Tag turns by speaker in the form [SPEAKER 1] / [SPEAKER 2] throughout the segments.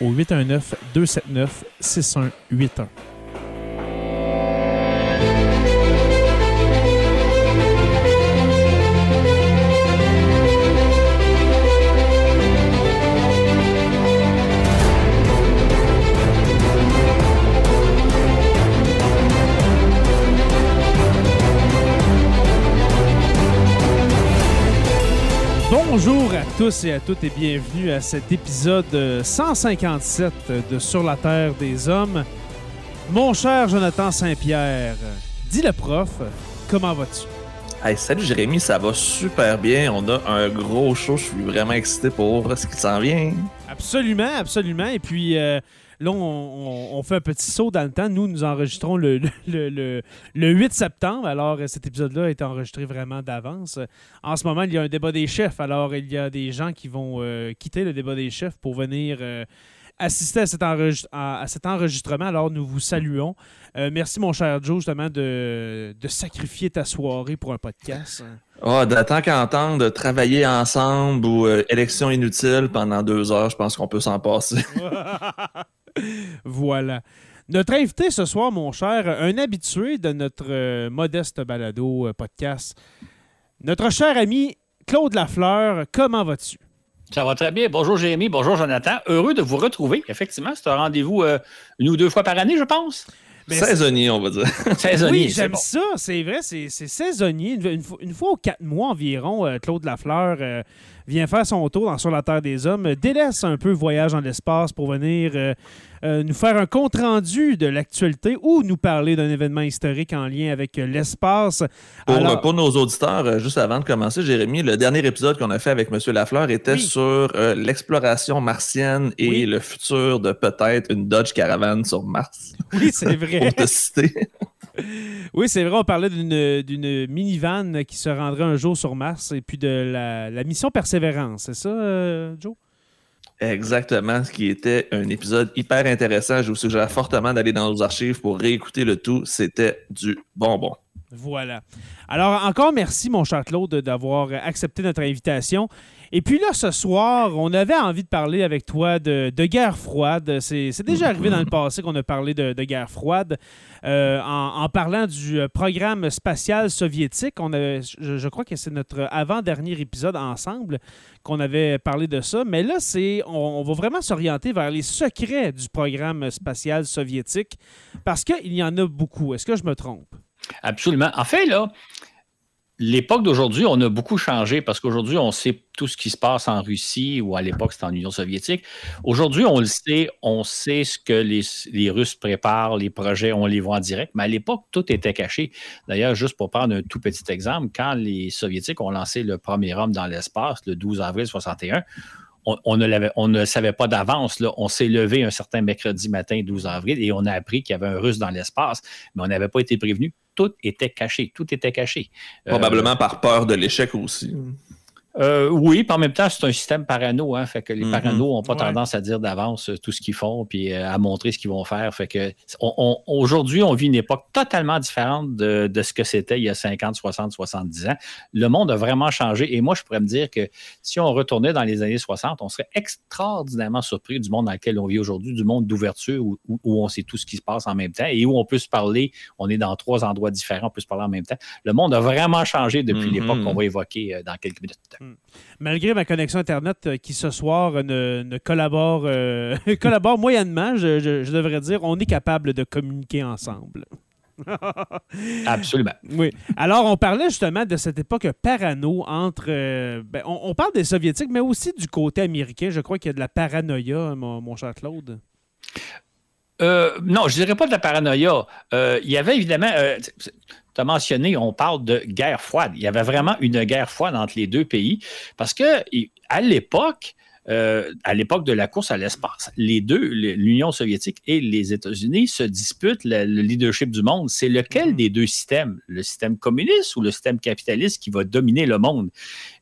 [SPEAKER 1] au 819 Bonjour à tous et à toutes et bienvenue à cet épisode 157 de Sur la Terre des Hommes. Mon cher Jonathan Saint-Pierre, dis le prof, comment vas-tu?
[SPEAKER 2] Hey, salut Jérémy, ça va super bien. On a un gros show. Je suis vraiment excité pour ce qui s'en vient.
[SPEAKER 1] Absolument, absolument. Et puis, euh, là, on, on- on fait un petit saut dans le temps. Nous, nous enregistrons le, le, le- le 8 septembre. Alors, euh, cet épisode-là a été enregistré vraiment d'avance. En ce moment, il y a un débat des chefs. Alors, il y a des gens qui vont euh, quitter le débat des chefs pour venir euh, assister à cet, enregist- à- à cet enregistrement. Alors, nous vous saluons. Euh, merci, mon cher Joe, justement, de, de sacrifier ta soirée pour un podcast.
[SPEAKER 2] Ah, de tant qu'entendre travailler ensemble ou euh, élection inutile pendant deux heures, je pense qu'on peut s'en passer.
[SPEAKER 1] voilà. Notre invité ce soir, mon cher, un habitué de notre euh, modeste balado euh, podcast, notre cher ami Claude Lafleur, comment vas-tu?
[SPEAKER 3] Ça va très bien. Bonjour Jérémy, bonjour Jonathan. Heureux de vous retrouver. Effectivement, c'est un rendez-vous euh, une ou deux fois par année, je pense.
[SPEAKER 1] Ben,
[SPEAKER 2] Saisonnier, on va dire.
[SPEAKER 3] Saisonnier.
[SPEAKER 1] oui, j'aime
[SPEAKER 3] bon.
[SPEAKER 1] ça, c'est vrai, c'est c'est saisonnier. Une, une fois- une fois aux quatre mois environ, euh, Claude Lafleur euh, vient faire son tour dans Sur la Terre des Hommes, euh, délaisse un peu le voyage dans l'espace pour venir euh, nous faire un compte-rendu de l'actualité ou nous parler d'un événement historique en lien avec euh, l'espace.
[SPEAKER 2] Pour,
[SPEAKER 1] Alors-
[SPEAKER 2] pour nos auditeurs, euh, juste avant de commencer, Jérémy, le dernier épisode qu'on a fait avec M. Lafleur était
[SPEAKER 1] Oui.
[SPEAKER 2] sur euh, l'exploration martienne et
[SPEAKER 1] Oui.
[SPEAKER 2] le futur de peut-être une Dodge Caravan sur Mars.
[SPEAKER 1] Oui, c'est vrai.
[SPEAKER 2] Pour te citer.
[SPEAKER 1] Oui, c'est vrai, on parlait d'une d'une minivan qui se rendrait un jour sur Mars et puis de la, la mission Persévérance, c'est ça, euh, Joe?
[SPEAKER 2] Exactement, ce qui était un épisode hyper intéressant. Je vous suggère fortement d'aller dans nos archives pour réécouter le tout. C'était du bonbon.
[SPEAKER 1] Voilà. Alors, encore merci, mon cher Claude, d'avoir accepté notre invitation. Et puis là, ce soir, on avait envie de parler avec toi de, guerre froide. C'est déjà arrivé dans le passé qu'on a parlé de, guerre froide. Euh, en, parlant du euh, programme spatial soviétique, on avait, je, crois que c'est notre avant-dernier épisode ensemble qu'on avait parlé de ça. Mais là, c'est, on va vraiment s'orienter vers les secrets du programme spatial soviétique parce qu'il y en a beaucoup. Est-ce que je me trompe?
[SPEAKER 3] Absolument. En fait, là, l'époque d'aujourd'hui, on a beaucoup changé parce qu'aujourd'hui, on sait tout ce qui se passe en Russie ou à l'époque, c'était en Union soviétique. Aujourd'hui, on le sait, on sait ce que les, Russes préparent, les projets, on les voit en direct, mais à l'époque, tout était caché. D'ailleurs, juste pour prendre un tout petit exemple, quand les Soviétiques ont lancé le premier homme dans l'espace le 12 avril 61, on, ne, on ne savait pas d'avance. On s'est levé un certain mercredi matin, 12 avril, et on a appris qu'il y avait un Russe dans l'espace, mais on n'avait pas été prévenu. Tout était caché. Tout était caché. Euh,
[SPEAKER 2] Probablement par peur de l'échec aussi.
[SPEAKER 3] Euh, oui, puis en même temps, c'est un système parano, hein, fait que les parano n'ont pas tendance à dire d'avance euh, tout ce qu'ils font puis euh, à montrer ce qu'ils vont faire. Fait que aujourd'hui, on vit une époque totalement différente de, ce que c'était il y a 50, 60, 70 ans. Le monde a vraiment changé et moi, je pourrais me dire que si on retournait dans les années 60, on serait extraordinairement surpris du monde dans lequel on vit aujourd'hui, du monde d'ouverture où, on sait tout ce qui se passe en même temps et où on peut se parler. On est dans trois endroits différents, on peut se parler en même temps. Le monde a vraiment changé depuis mm-hmm. l'époque qu'on va évoquer dans quelques minutes. Hmm.
[SPEAKER 1] Malgré ma connexion Internet euh, qui ce soir ne, collabore, euh, collabore moyennement, je, devrais dire, on est capable de communiquer ensemble.
[SPEAKER 3] Absolument.
[SPEAKER 1] Oui. Alors, on parlait justement de cette époque parano entre. Euh, ben, on, parle des Soviétiques, mais aussi du côté américain. Je crois qu'il y a de la paranoïa, mon, cher Claude.
[SPEAKER 3] Non, je dirais pas de la paranoïa. il y avait évidemment tu as mentionné, on parle de guerre froide. Il y avait vraiment une guerre froide entre les deux pays parce que à l'époque, euh, à l'époque de la course à l'espace, les deux, l'Union soviétique et les États-Unis, se disputent le, leadership du monde. C'est lequel mm-hmm. des deux systèmes, le système communiste ou le système capitaliste, qui va dominer le monde?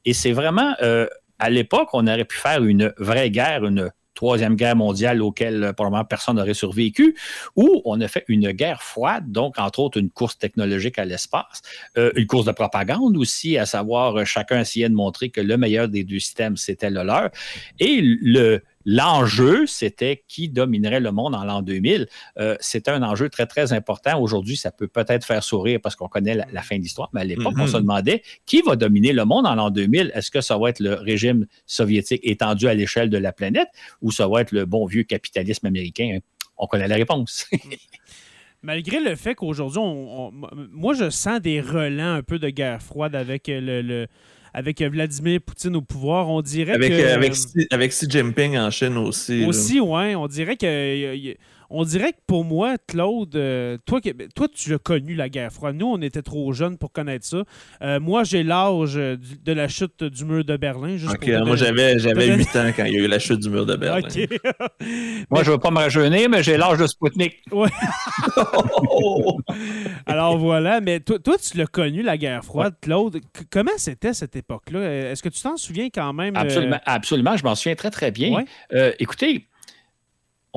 [SPEAKER 3] Et c'est vraiment, euh, à l'époque, on aurait pu faire une vraie guerre, une Troisième Guerre mondiale auquel euh, probablement personne n'aurait survécu, ou on a fait une guerre froide, donc entre autres une course technologique à l'espace, euh, une course de propagande aussi, à savoir euh, chacun essayait de montrer que le meilleur des deux systèmes, c'était le leur. Et le, L'enjeu, c'était qui dominerait le monde en l'an 2000. Euh, c'était un enjeu très, très important. Aujourd'hui, ça peut peut-être faire sourire parce qu'on connaît la, fin de l'histoire, mais à l'époque, on se mm-hmm. demandait qui va dominer le monde en l'an 2000. Est-ce que ça va être le régime soviétique étendu à l'échelle de la planète ou ça va être le bon vieux capitalisme américain? On connaît la réponse.
[SPEAKER 1] Malgré le fait qu'aujourd'hui, moi, je sens des relents un peu de guerre froide avec le avec Vladimir Poutine au pouvoir, on dirait
[SPEAKER 2] avec,
[SPEAKER 1] que...
[SPEAKER 2] Euh, avec, avec Xi Jinping en Chine aussi.
[SPEAKER 1] Aussi, oui. On dirait que on dirait que pour moi, Claude, euh, toi, toi, tu as connu la guerre froide. Nous, on était trop jeunes pour connaître ça. Euh, moi, j'ai l'âge de la chute du mur de Berlin.
[SPEAKER 2] OK, moi, j'avais, j'avais 8 ans quand il y a eu la chute du mur de Berlin.
[SPEAKER 3] moi, je ne veux pas me rajeunir, mais j'ai l'âge de Sputnik.
[SPEAKER 1] Ouais. Alors voilà, mais toi, toi tu l'as connu, la guerre froide, Claude. comment c'était cette époque-là? Est-ce que tu t'en souviens quand même?
[SPEAKER 3] Absolument, euh? absolument je m'en souviens très, très bien. écoutez,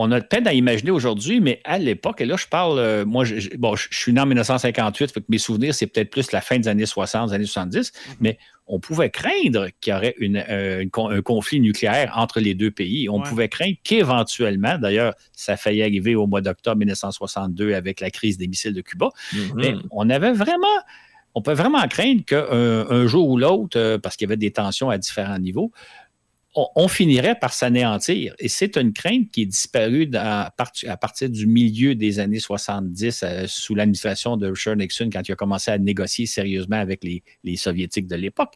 [SPEAKER 3] on a peine à imaginer aujourd'hui, mais à l'époque, et là, je parle, euh, moi, je, bon, je, suis né en 1958, fait que mes souvenirs, c'est peut-être plus la fin des années 60, des années 70, mhm. mais on pouvait craindre qu'il y aurait euh, un conflit nucléaire entre les deux pays. On pouvait craindre qu'éventuellement, d'ailleurs, ça a failli arriver au mois d'octobre 1962 avec la crise des missiles de Cuba, mhm. mais on avait vraiment on peut vraiment craindre qu'un jour ou l'autre, euh, parce qu'il y avait des tensions à différents niveaux, on, finirait par s'anéantir. Et c'est une crainte qui est disparue à, partir du milieu des années 70 euh, sous l'administration de Richard Nixon quand il a commencé à négocier sérieusement avec les, Soviétiques de l'époque.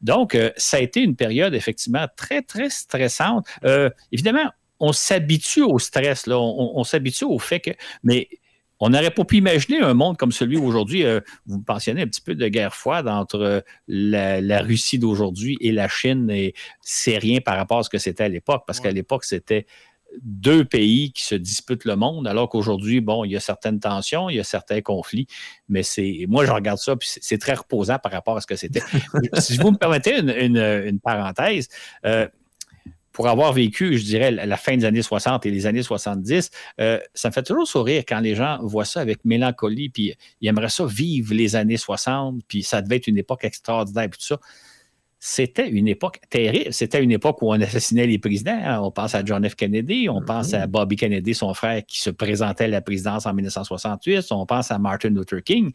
[SPEAKER 3] Donc, euh, ça a été une période effectivement très, très stressante. Euh, évidemment, on s'habitue au stress, on, on s'habitue au fait que, mais on n'aurait pas pu imaginer un monde comme celui aujourd'hui. Euh, vous mentionnez un petit peu de guerre froide entre euh, la, Russie d'aujourd'hui et la Chine, et c'est rien par rapport à ce que c'était à l'époque, parce qu'à l'époque, c'était deux pays qui se disputent le monde, alors qu'aujourd'hui, bon, il y a certaines tensions, il y a certains conflits, mais c'est, moi, je regarde ça, puis c'est très reposant par rapport à ce que c'était. si vous me permettez une, parenthèse, euh, pour avoir vécu, je dirais, la fin des années 60 et les années 70, euh, ça me fait toujours sourire quand les gens voient ça avec mélancolie, puis ils aimeraient ça vivre les années 60, puis ça devait être une époque extraordinaire, puis tout ça. C'était une époque terrible. C'était une époque où on assassinait les présidents. Hein. On pense à John F. Kennedy, on pense à. Bobby Kennedy, son frère, qui se présentait à la présidence en 1968. On pense à Martin Luther King.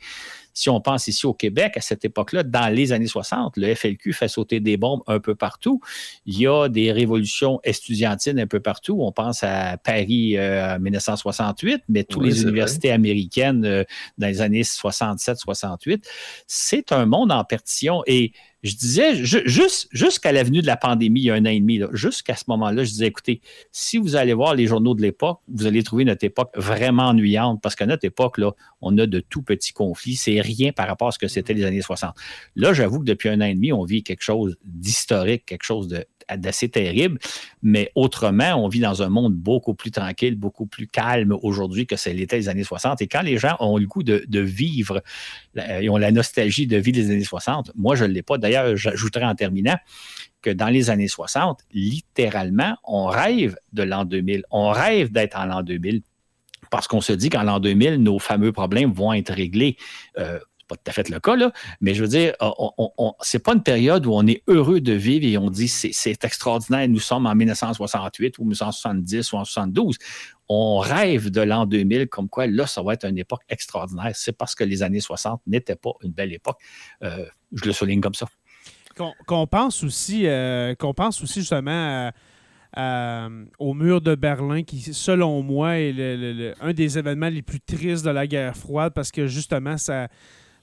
[SPEAKER 3] Si on pense ici au Québec, à cette époque-là, dans les années 60, le FLQ fait sauter des bombes un peu partout. Il y a des révolutions estudiantines un peu partout. On pense à Paris euh, en 1968, mais toutes les universités américaines euh, dans les années 67-68. C'est un monde en partition et je disais, juste, jusqu'à l'avenue de la pandémie, il y a un an et demi, jusqu'à ce moment-là, je disais, écoutez, si vous allez voir les journaux de l'époque, vous allez trouver notre époque vraiment ennuyante parce qu'à notre époque, là, on a de tout petits conflits. C'est rien par rapport à ce que c'était les années 60. Là, j'avoue que depuis un an et demi, on vit quelque chose d'historique, quelque chose de d'assez terrible. Mais autrement, on vit dans un monde beaucoup plus tranquille, beaucoup plus calme aujourd'hui que ce l'était les années 60. Et quand les gens ont le goût de, vivre, ils ont la nostalgie de vivre les années 60, moi, je ne l'ai pas. D'ailleurs, j'ajouterais en terminant que dans les années 60, littéralement, on rêve de l'an 2000. On rêve d'être en l'an 2000 parce qu'on se dit qu'en l'an 2000, nos fameux problèmes vont être réglés. Euh, pas tout à fait le cas, là, mais je veux dire, c'est pas une période où on est heureux de vivre et on dit c'est extraordinaire, nous sommes en 1968 ou 1970 ou en 72. On rêve de l'an 2000 comme quoi là, ça va être une époque extraordinaire. C'est parce que les années 60 n'étaient pas une belle époque. Euh, je le souligne comme ça.
[SPEAKER 1] Qu'on pense aussi, euh, qu'on pense aussi justement au mur de Berlin, qui, selon moi, est un des événements les plus tristes de la guerre froide parce que justement, ça,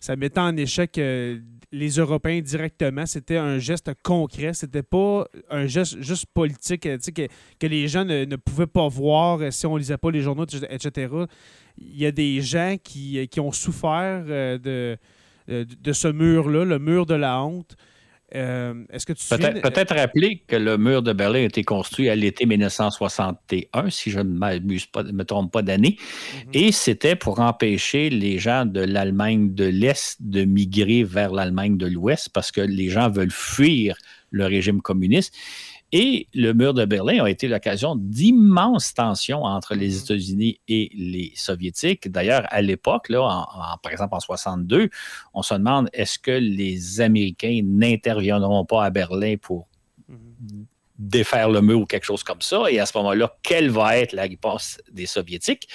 [SPEAKER 1] ça mettait en échec euh, les Européens directement. C'était un geste concret. C'était pas un geste juste politique euh, que, que les gens ne, pouvaient pas voir euh, si on lisait pas les journaux, etc. Il y a des gens qui, qui ont souffert de, de ce mur-là, le mur de la honte.
[SPEAKER 3] Euh, est-ce que tu Peut-être peut rappeler que le mur de Berlin a été construit à l'été 1961, si je ne me trompe pas d'année, mhm. et c'était pour empêcher les gens de l'Allemagne de l'Est de migrer vers l'Allemagne de l'Ouest parce que les gens veulent fuir le régime communiste. Et le mur de Berlin a été l'occasion d'immenses tensions entre les mm-hmm. États-Unis et les Soviétiques. D'ailleurs, à l'époque, là, par exemple en 62, on se demande est-ce que les Américains n'interviendront pas à Berlin pour mm-hmm défaire le mur ou quelque chose comme ça. Et à ce moment-là, quelle va être la réponse des Soviétiques?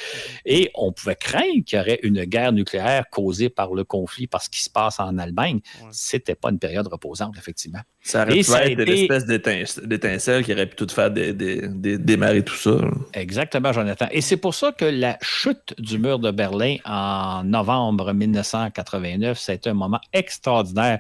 [SPEAKER 3] Et on pouvait craindre qu'il y aurait une guerre nucléaire causée par le conflit, par ce qui se passe en Allemagne. C'était pas une période reposante, effectivement.
[SPEAKER 2] Ça aurait pu être été... espèce d'étincelle qui aurait pu tout faire démarrer tout ça.
[SPEAKER 3] Exactement, Jonathan. Et c'est pour ça que la chute du mur de Berlin en novembre 1989, c'était un moment extraordinaire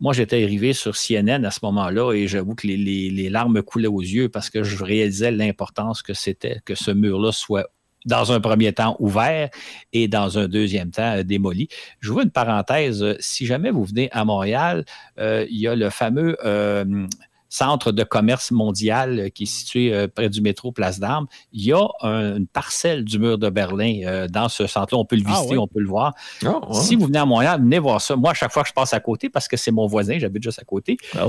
[SPEAKER 3] moi, j'étais arrivé sur CNN à ce moment-là et j'avoue que les, larmes coulaient aux yeux parce que je réalisais l'importance que c'était que ce mur-là soit dans un premier temps ouvert et dans un deuxième temps euh, démoli. Je vous une parenthèse. Si jamais vous venez à Montréal, euh, il y a le fameux euh, centre de commerce mondial euh, qui est situé euh, près du métro Place d'Armes, il y a une parcelle du mur de Berlin euh, dans ce centre-là. On peut le ah visiter, on peut le voir. Ah, si vous venez à Montréal, venez voir ça. Moi, à chaque fois que je passe à côté, parce que c'est mon voisin, j'habite juste à côté, ah,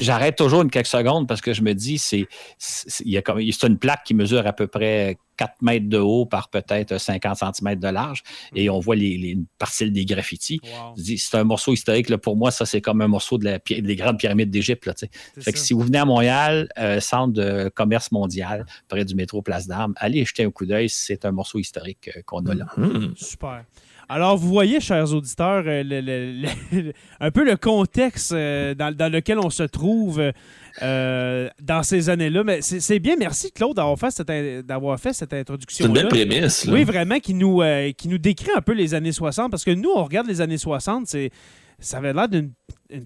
[SPEAKER 3] j'arrête toujours une quelques secondes parce que je me dis, c'est une plaque qui mesure à peu près 4 mètres de haut par peut-être 50 cm de large. Et on voit les, les parcelles des graffitis. C'est un morceau historique. Là, pour moi, ça, c'est comme un morceau de la, des grandes pyramides d'Égypte. Fait que si vous venez à Montréal, euh, centre de commerce mondial, près du métro Place d'Armes, allez jeter un coup d'œil. C'est un morceau historique euh, qu'on a là.
[SPEAKER 1] Mm-hmm. Super. Alors, vous voyez, chers auditeurs, euh, un peu le contexte dans, lequel on se trouve euh, dans ces années-là. Mais c'est bien, merci Claude d'avoir fait cette, fait cette introduction.
[SPEAKER 2] C'est une belle prémisse.
[SPEAKER 1] Oui, vraiment, qui nous, euh, qui nous décrit un peu les années 60, parce que nous, on regarde les années 60, c'est ça avait l'air d'une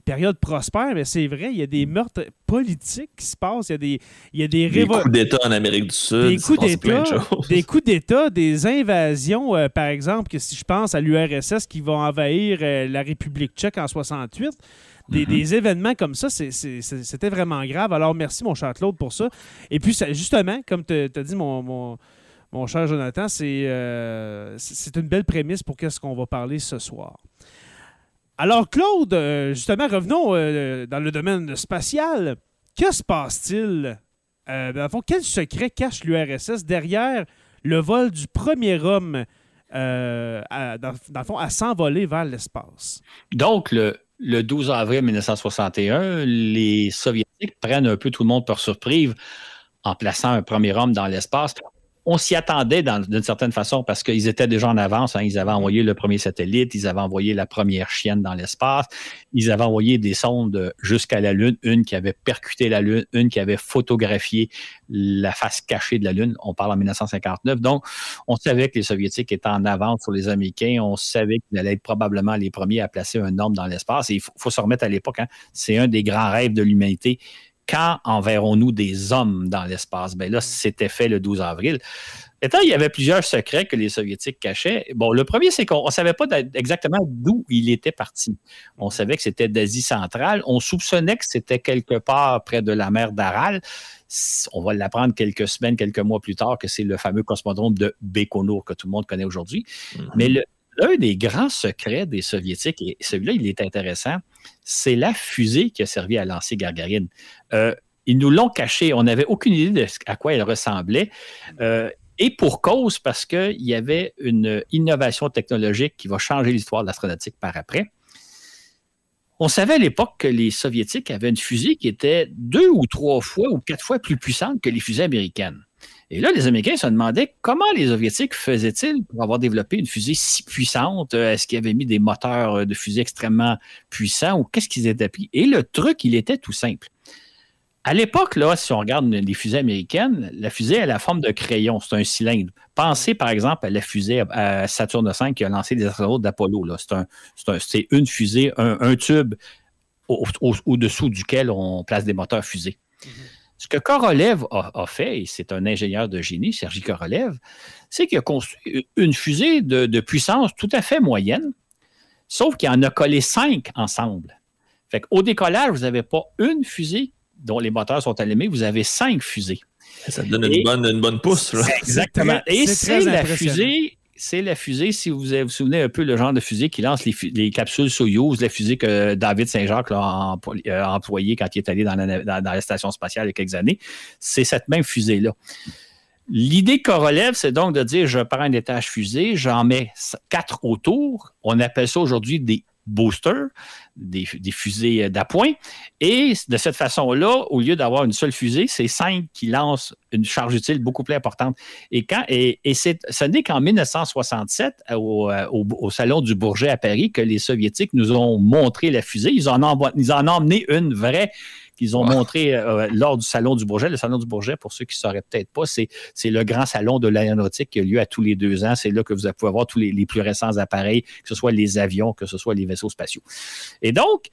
[SPEAKER 1] période prospère, mais c'est vrai, il y a des meurtres politiques qui se passent, il y a des, il y a des,
[SPEAKER 2] des coups d'État en Amérique du Sud,
[SPEAKER 1] des coups d'État, des coups d'État, des invasions, euh, par exemple, que si je pense à l'URSS qui va envahir la République tchèque en 68, Mhm. Des, événements comme ça, c'était vraiment grave. Alors, merci, mon cher Claude, pour ça. Et puis, justement, comme tu as dit, mon, mon, cher Jonathan, euh, c'est une belle prémisse pour qu'est-ce qu'on va parler ce soir. Alors, Claude, euh, justement, revenons euh, dans le domaine spatial. Que se passe-t-il? quel secret cache l'URSS derrière le vol du premier homme, dans, dans, le fond, à s'envoler vers l'espace?
[SPEAKER 3] Donc, le, le 12 avril 1961, les Soviétiques prennent un peu tout le monde par surprise en plaçant un premier homme dans l'espace on s'y attendait d'une certaine façon parce qu'ils étaient déjà en avance. Hein. Ils avaient envoyé le premier satellite, ils avaient envoyé la première chienne dans l'espace, ils avaient envoyé des sondes jusqu'à la Lune, une qui avait percuté la Lune, une qui avait photographié la face cachée de la Lune. On parle en 1959. Donc, on savait que les Soviétiques étaient en avance sur les Américains. On savait qu'ils allaient être probablement les premiers à placer un homme dans l'espace. il faut, se remettre à l'époque. Hein. C'est un des grands rêves de l'humanité quand enverrons-nous des hommes dans l'espace? Ben là, c'était fait le 12 avril. il y avait plusieurs secrets que les Soviétiques cachaient. Bon, le premier, c'est qu'on ne savait pas exactement d'où il était parti. On savait que c'était d'Asie centrale. On soupçonnait que c'était quelque part près de la mer d'Aral. On va l'apprendre quelques semaines, quelques mois plus tard, que c'est le fameux cosmodrome de Baïkonour que tout le monde connaît aujourd'hui. Mm-hmm. Mais l'un des grands secrets des Soviétiques, et celui-là, il est intéressant, c'est la fusée qui a servi à lancer Gargarine. Euh, ils nous l'ont caché. On n'avait aucune idée de à quoi elle ressemblait. Euh, et pour cause, parce qu'il y avait une innovation technologique qui va changer l'histoire de l'astronautique par après. On savait à l'époque que les Soviétiques avaient une fusée qui était deux ou trois fois ou quatre fois plus puissante que les fusées américaines. Et là, les Américains se demandaient comment les Soviétiques faisaient-ils pour avoir développé une fusée si puissante? Est-ce qu'ils avaient mis des moteurs de fusée extrêmement puissants ou qu'est-ce qu'ils étaient pris? Et le truc, il était tout simple. À l'époque, là, si on regarde les fusées américaines, la fusée a la forme de crayon, c'est un cylindre. Pensez par exemple à la fusée à Saturne V qui a lancé des astronautes d'Apollo. C'est une fusée, un, tube au-dessous duquel on place des moteurs fusées. Mm-hmm. Ce que Korolev a, fait, et c'est un ingénieur de génie, Sergi Korolev, c'est qu'il a construit une fusée de, de, puissance tout à fait moyenne, sauf qu'il en a collé cinq ensemble. Fait qu'au décollage, vous n'avez pas une fusée dont les moteurs sont allumés, vous avez cinq fusées.
[SPEAKER 2] Ça donne une, bonne, une bonne pousse.
[SPEAKER 3] Exactement. Et c'est la fusée c'est la fusée, si vous vous souvenez un peu le genre de fusée qui lance les, capsules Soyuz, la fusée que David Saint-Jacques a, euh, employée quand il est allé dans la, station spatiale il y a quelques années, c'est cette même fusée-là. L'idée qu'on relève, c'est donc de dire je prends un étage fusée, j'en mets quatre autour. On appelle ça aujourd'hui des boosters, des, fusées d'appoint. Et de cette façon-là, au lieu d'avoir une seule fusée, c'est cinq qui lancent une charge utile beaucoup plus importante. Et, quand, ce n'est qu'en 1967, au, au, Salon du Bourget à Paris, que les Soviétiques nous ont montré la fusée. Ils en ont emmené une vraie qu'ils ont montré euh, lors du Salon du Bourget. Le Salon du Bourget, pour ceux qui ne sauraient peut-être pas, c'est, le grand salon de l'aéronautique qui a lieu à tous les deux ans. C'est là que vous pouvez avoir tous les, les plus récents appareils, que ce soit les avions, que ce soit les vaisseaux spatiaux. Et donc,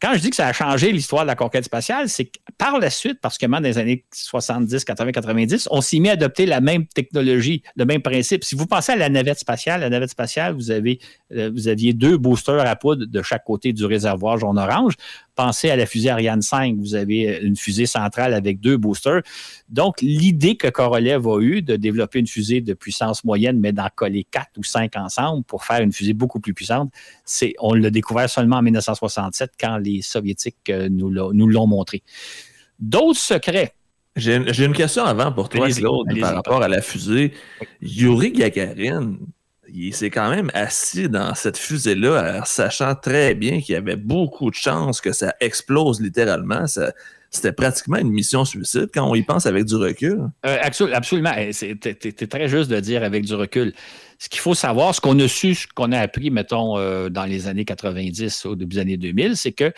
[SPEAKER 3] quand je dis que ça a changé l'histoire de la conquête spatiale, c'est que par la suite, particulièrement dans les années 70, 80, 90, on s'y met à adopter la même technologie, le même principe. Si vous pensez à la navette spatiale, la navette spatiale, vous, avez, euh, vous aviez deux boosters à poudre de chaque côté du réservoir jaune-orange pensez à la fusée Ariane 5, vous avez une fusée centrale avec deux boosters. Donc, l'idée que Korolev a eue de développer une fusée de puissance moyenne, mais d'en coller quatre ou cinq ensemble pour faire une fusée beaucoup plus puissante, c'est, on l'a découvert seulement en 1967 quand les Soviétiques euh, nous l'ont montré. D'autres secrets?
[SPEAKER 2] J'ai une, question avant pour toi, Claude, par rapport à la fusée. Yuri Gagarin, il s'est quand même assis dans cette fusée-là, sachant très bien qu'il y avait beaucoup de chances que ça explose littéralement. c'était pratiquement une mission suicide quand on y pense avec du recul.
[SPEAKER 3] Euh, absolument. Eh, c'est très juste de dire avec du recul. Ce qu'il faut savoir, ce qu'on a su, ce qu'on a appris, mettons, euh, dans les années 90, au début des années 2000, c'est que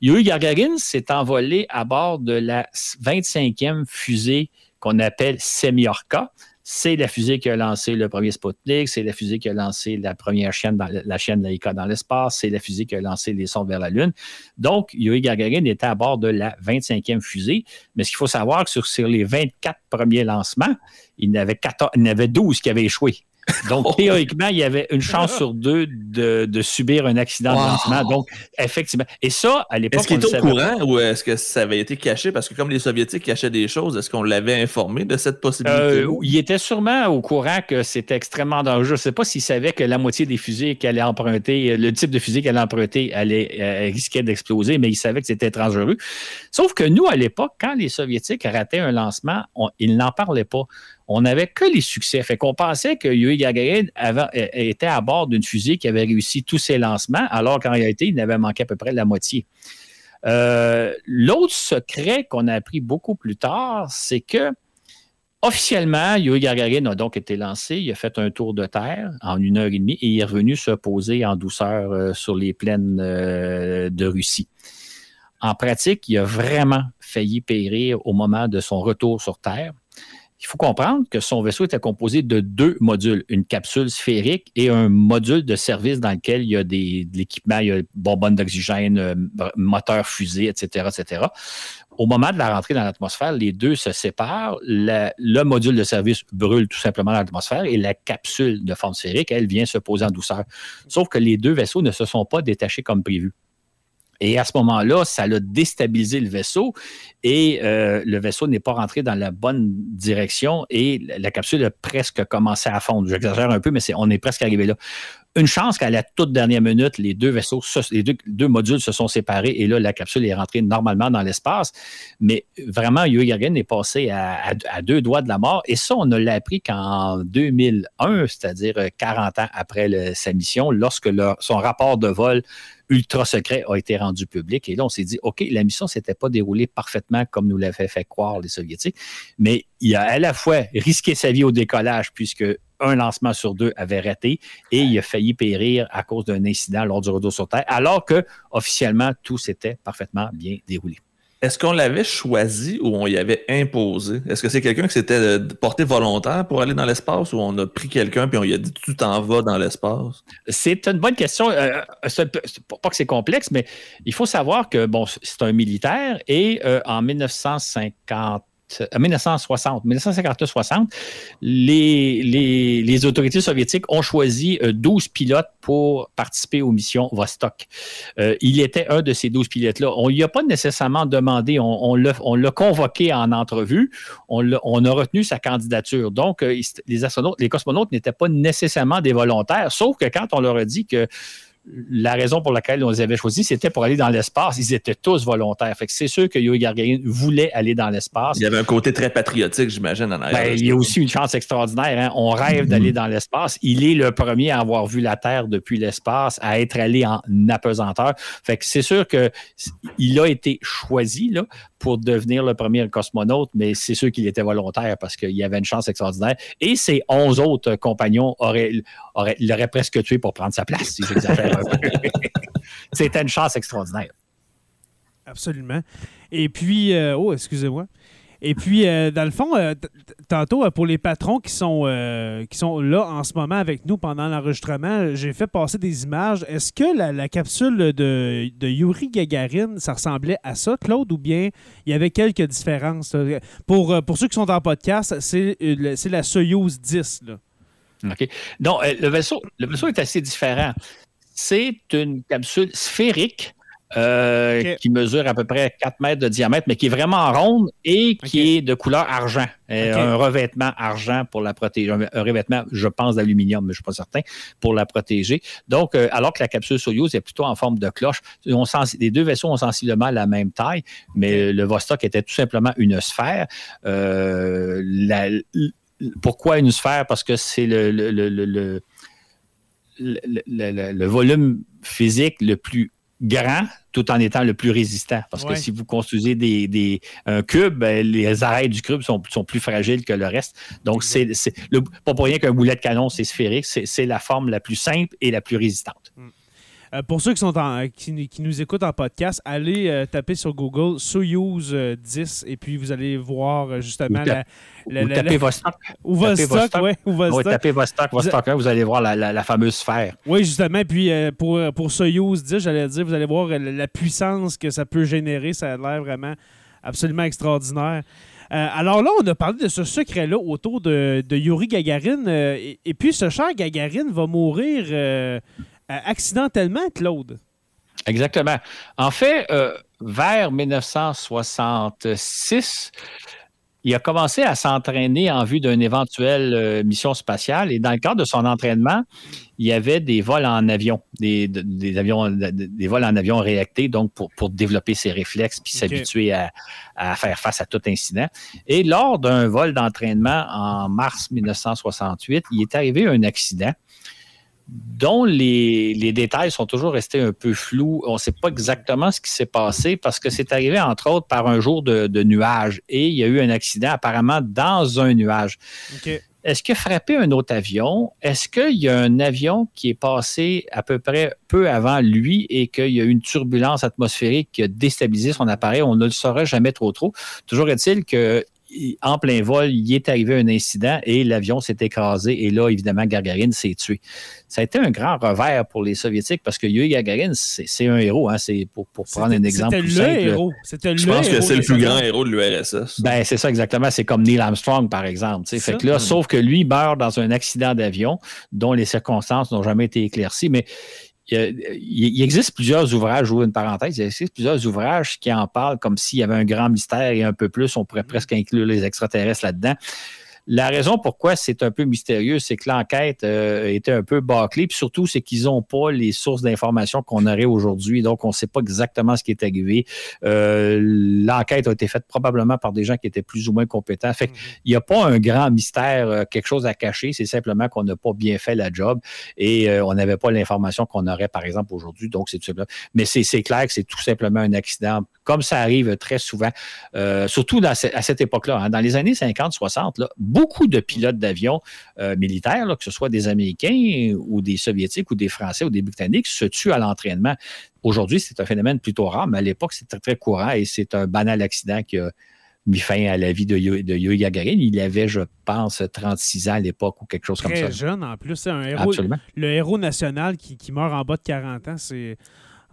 [SPEAKER 3] Yuri Gagarin s'est envolé à bord de la 25e fusée qu'on appelle Semyorka c'est la fusée qui a lancé le premier Sputnik, c'est la fusée qui a lancé la première chaîne, la chaîne Laika dans l'espace, c'est la fusée qui a lancé les sondes vers la Lune. Donc, Yuri Gagarin était à bord de la 25e fusée. Mais ce qu'il faut savoir, sur, les 24 premiers lancements, il y, avait 14, il y en avait 12 qui avaient échoué. Donc, théoriquement, il y avait une chance sur deux de, subir un accident de lancement. Donc, effectivement. Et ça, à l'époque.
[SPEAKER 2] Est-ce qu'il était au courant ou est-ce que ça avait été caché? Parce que comme les Soviétiques cachaient des choses, est-ce qu'on l'avait informé de cette possibilité?
[SPEAKER 3] Euh, il était sûrement au courant que c'était extrêmement dangereux. Je ne sais pas s'il savait que la moitié des fusées qu'elle allait emprunter, le type de fusée qu'elle allait emprunter, allait, euh, risquer d'exploser, mais il savait que c'était dangereux. Sauf que nous, à l'époque, quand les Soviétiques rataient un lancement, ils n'en parlaient pas on n'avait que les succès. Fait qu'on pensait que Yuri Gagarin était à bord d'une fusée qui avait réussi tous ses lancements, alors qu'en réalité, il n'avait manqué à peu près la moitié. Euh, l'autre secret qu'on a appris beaucoup plus tard, c'est que officiellement, Yuri Gagarin a donc été lancé. Il a fait un tour de Terre en une heure et demie et il est revenu se poser en douceur euh, sur les plaines euh, de Russie. En pratique, il a vraiment failli périr au moment de son retour sur Terre. Il faut comprendre que son vaisseau était composé de deux modules, une capsule sphérique et un module de service dans lequel il y a des, de l'équipement, il y a bonbonne d'oxygène, euh, moteur fusée, etc., etc. Au moment de la rentrée dans l'atmosphère, les deux se séparent. le module de service brûle tout simplement l'atmosphère et la capsule de forme sphérique, elle, vient se poser en douceur. Sauf que les deux vaisseaux ne se sont pas détachés comme prévu. Et à ce moment-là, ça a déstabilisé le vaisseau et euh, le vaisseau n'est pas rentré dans la bonne direction et la capsule a presque commencé à fondre. J'exagère un peu, mais on est presque arrivé là. Une chance qu'à la toute dernière minute, les deux vaisseaux, les deux, modules se sont séparés et là, la capsule est rentrée normalement dans l'espace. Mais vraiment, Yuri Gagarin est passé à, deux doigts de la mort. Et ça, on ne l'a appris qu'en 2001, c'est-à-dire 40 ans après sa mission, lorsque son rapport de vol ultra secret a été rendu public. Et là, on s'est dit, OK, la mission ne s'était pas déroulée parfaitement comme nous l'avaient fait croire les Soviétiques, mais il a à la fois risqué sa vie au décollage puisque un lancement sur deux avait raté et il a failli périr à cause d'un incident lors du retour sur Terre, alors que officiellement tout s'était parfaitement bien déroulé.
[SPEAKER 2] Est-ce qu'on l'avait choisi ou on y avait imposé? Est-ce que c'est quelqu'un qui s'était euh, porté volontaire pour aller dans l'espace ou on a pris quelqu'un puis on lui a dit tu t'en vas dans l'espace?
[SPEAKER 3] C'est une bonne question. Euh, pas que c'est complexe, mais il faut savoir que bon, c'est un militaire et euh, en 1950 en 1960, 1950-60, les, les, autorités soviétiques ont choisi 12 euh, pilotes pour participer aux missions Vostok. Euh, il était un de ces 12 pilotes-là. On ne lui a pas nécessairement demandé, on, l'a convoqué en entrevue, on, on, a retenu sa candidature. Donc, euh, les astronautes, les cosmonautes n'étaient pas nécessairement des volontaires, sauf que quand on leur a dit que la raison pour laquelle on les avait choisis, c'était pour aller dans l'espace. Ils étaient tous volontaires. Fait que c'est sûr que Yuri Gagarin voulait aller dans l'espace.
[SPEAKER 2] Il y avait un côté très patriotique, j'imagine, en arrière.
[SPEAKER 3] Ben, il y a aussi une chance extraordinaire. Hein. On rêve d'aller dans l'espace. Il est le premier à avoir vu la Terre depuis l'espace, à être allé en apesanteur. Fait que c'est sûr qu'il a été choisi là, pour devenir le premier cosmonaute, mais c'est sûr qu'il était volontaire parce qu'il y avait une chance extraordinaire. Et ses 11 autres compagnons auraient, l'auraient presque tué pour prendre sa place, si j'exagère un peu. C'était une chance extraordinaire.
[SPEAKER 1] Absolument. Et puis, euh, oh, excusez-moi. Et puis, euh, dans le fond, euh, tantôt, euh, pour les patrons qui sont, qui sont là en ce moment avec nous pendant l'enregistrement, j'ai fait passer des images. Est-ce que la, capsule de, Yuri Gagarin, ça ressemblait à ça, Claude, ou bien il y avait quelques différences? Pour, pour ceux qui sont en podcast, c'est la Soyuz 10.
[SPEAKER 3] OK. Donc, le vaisseau, le vaisseau est assez différent. C'est une capsule sphérique euh, qui mesure à peu près 4 mètres de diamètre, mais qui est vraiment ronde et qui est de couleur argent. Euh, un revêtement argent pour la protéger. Un, revêtement, je pense, d'aluminium, mais je ne suis pas certain, pour la protéger. Donc, euh, alors que la capsule Soyuz est plutôt en forme de cloche, on les deux vaisseaux ont sensiblement la même taille, mais le Vostok était tout simplement une sphère. pourquoi une sphère? Parce que c'est le, le, le volume physique le plus grand tout en étant le plus résistant. Parce que si vous construisez des, un cube, ben, les arêtes du cube sont, sont, plus fragiles que le reste. Donc, c'est pas pour rien qu'un boulet de canon, c'est sphérique. C'est la forme la plus simple et la plus résistante. Mm.
[SPEAKER 1] Euh, pour ceux qui, sont qui, nous écoutent en podcast, allez euh, taper sur Google Soyuz 10 et puis vous allez voir justement la,
[SPEAKER 3] ou tapez Vostok.
[SPEAKER 1] Ou Vostok, oui. Ou
[SPEAKER 3] Vostok. tapez Vostok, Vostok, vous allez voir la, fameuse sphère.
[SPEAKER 1] Oui, justement. Puis euh, pour, pour Soyuz 10, j'allais dire, vous allez voir la, puissance que ça peut générer. Ça a l'air vraiment absolument extraordinaire. Euh, alors là, on a parlé de ce secret-là autour de, de, Yuri Gagarin. Euh, et, puis, ce cher Gagarin va mourir accidentellement, Claude.
[SPEAKER 3] Exactement. En fait, vers 1966, il a commencé à s'entraîner en vue d'une éventuelle euh, mission spatiale et dans le cadre de son entraînement, il y avait des vols en avion, des, avions, des vols en avion réactés, donc pour, pour développer ses réflexes puis s'habituer à, à, faire face à tout incident. Et lors d'un vol d'entraînement en mars 1968, il est arrivé un accident dont les, détails sont toujours restés un peu flous. On ne sait pas exactement ce qui s'est passé parce que c'est arrivé, entre autres, par un jour de, nuage et il y a eu un accident apparemment dans un nuage. Est-ce qu'il a frappé un autre avion? Est-ce qu'il y a un avion qui est passé à peu près peu avant lui et qu'il y a eu une turbulence atmosphérique qui a déstabilisé son appareil? On ne le saura jamais trop trop. Toujours est-il que en plein vol, il est arrivé un incident et l'avion s'est écrasé. Et là, évidemment, Gagarin s'est tué. Ça a été un grand revers pour les Soviétiques parce que Yuri Gagarin, c'est un héros. Hein, c'est pour, prendre un exemple plus simple. Héros.
[SPEAKER 2] Je pense que c'est le plus grand héros de l'URSS.
[SPEAKER 3] Ben, c'est ça exactement. C'est comme Neil Armstrong, par exemple. Fait que là, sauf que lui meurt dans un accident d'avion dont les circonstances n'ont jamais été éclaircies. Mais il, existe plusieurs ouvrages, ou une parenthèse, il existe plusieurs ouvrages qui en parlent comme s'il y avait un grand mystère et un peu plus, on pourrait mm-hmm. presque inclure les extraterrestres là-dedans. La raison pourquoi c'est un peu mystérieux, c'est que l'enquête euh, était un peu bâclée, puis surtout, c'est qu'ils n'ont pas les sources d'informations qu'on aurait aujourd'hui, donc on ne sait pas exactement ce qui est arrivé. Euh, l'enquête a été faite probablement par des gens qui étaient plus ou moins compétents. Fait qu'il mhm. n'y a pas un grand mystère, euh, quelque chose à cacher, c'est simplement qu'on n'a pas bien fait la job et on n'avait pas l'information qu'on aurait, par exemple, aujourd'hui, donc c'est tout simplement. Mais c'est clair que c'est tout simplement un accident, comme ça arrive très souvent, surtout à cette époque-là, hein. dans les années 50-60, beaucoup de pilotes d'avions euh, militaires, que ce soit des Américains ou des Soviétiques ou des Français ou des Britanniques, se tuent à l'entraînement. Aujourd'hui, c'est un phénomène plutôt rare, mais à l'époque, c'était très courant et c'est un banal accident qui a mis fin à la vie de, Yuri Gagarin. Il avait, je pense, 36 ans à l'époque ou quelque chose comme ça.
[SPEAKER 1] Très jeune en plus. c'est Un héros, le héros national qui, qui meurt en bas de 40 ans, c'est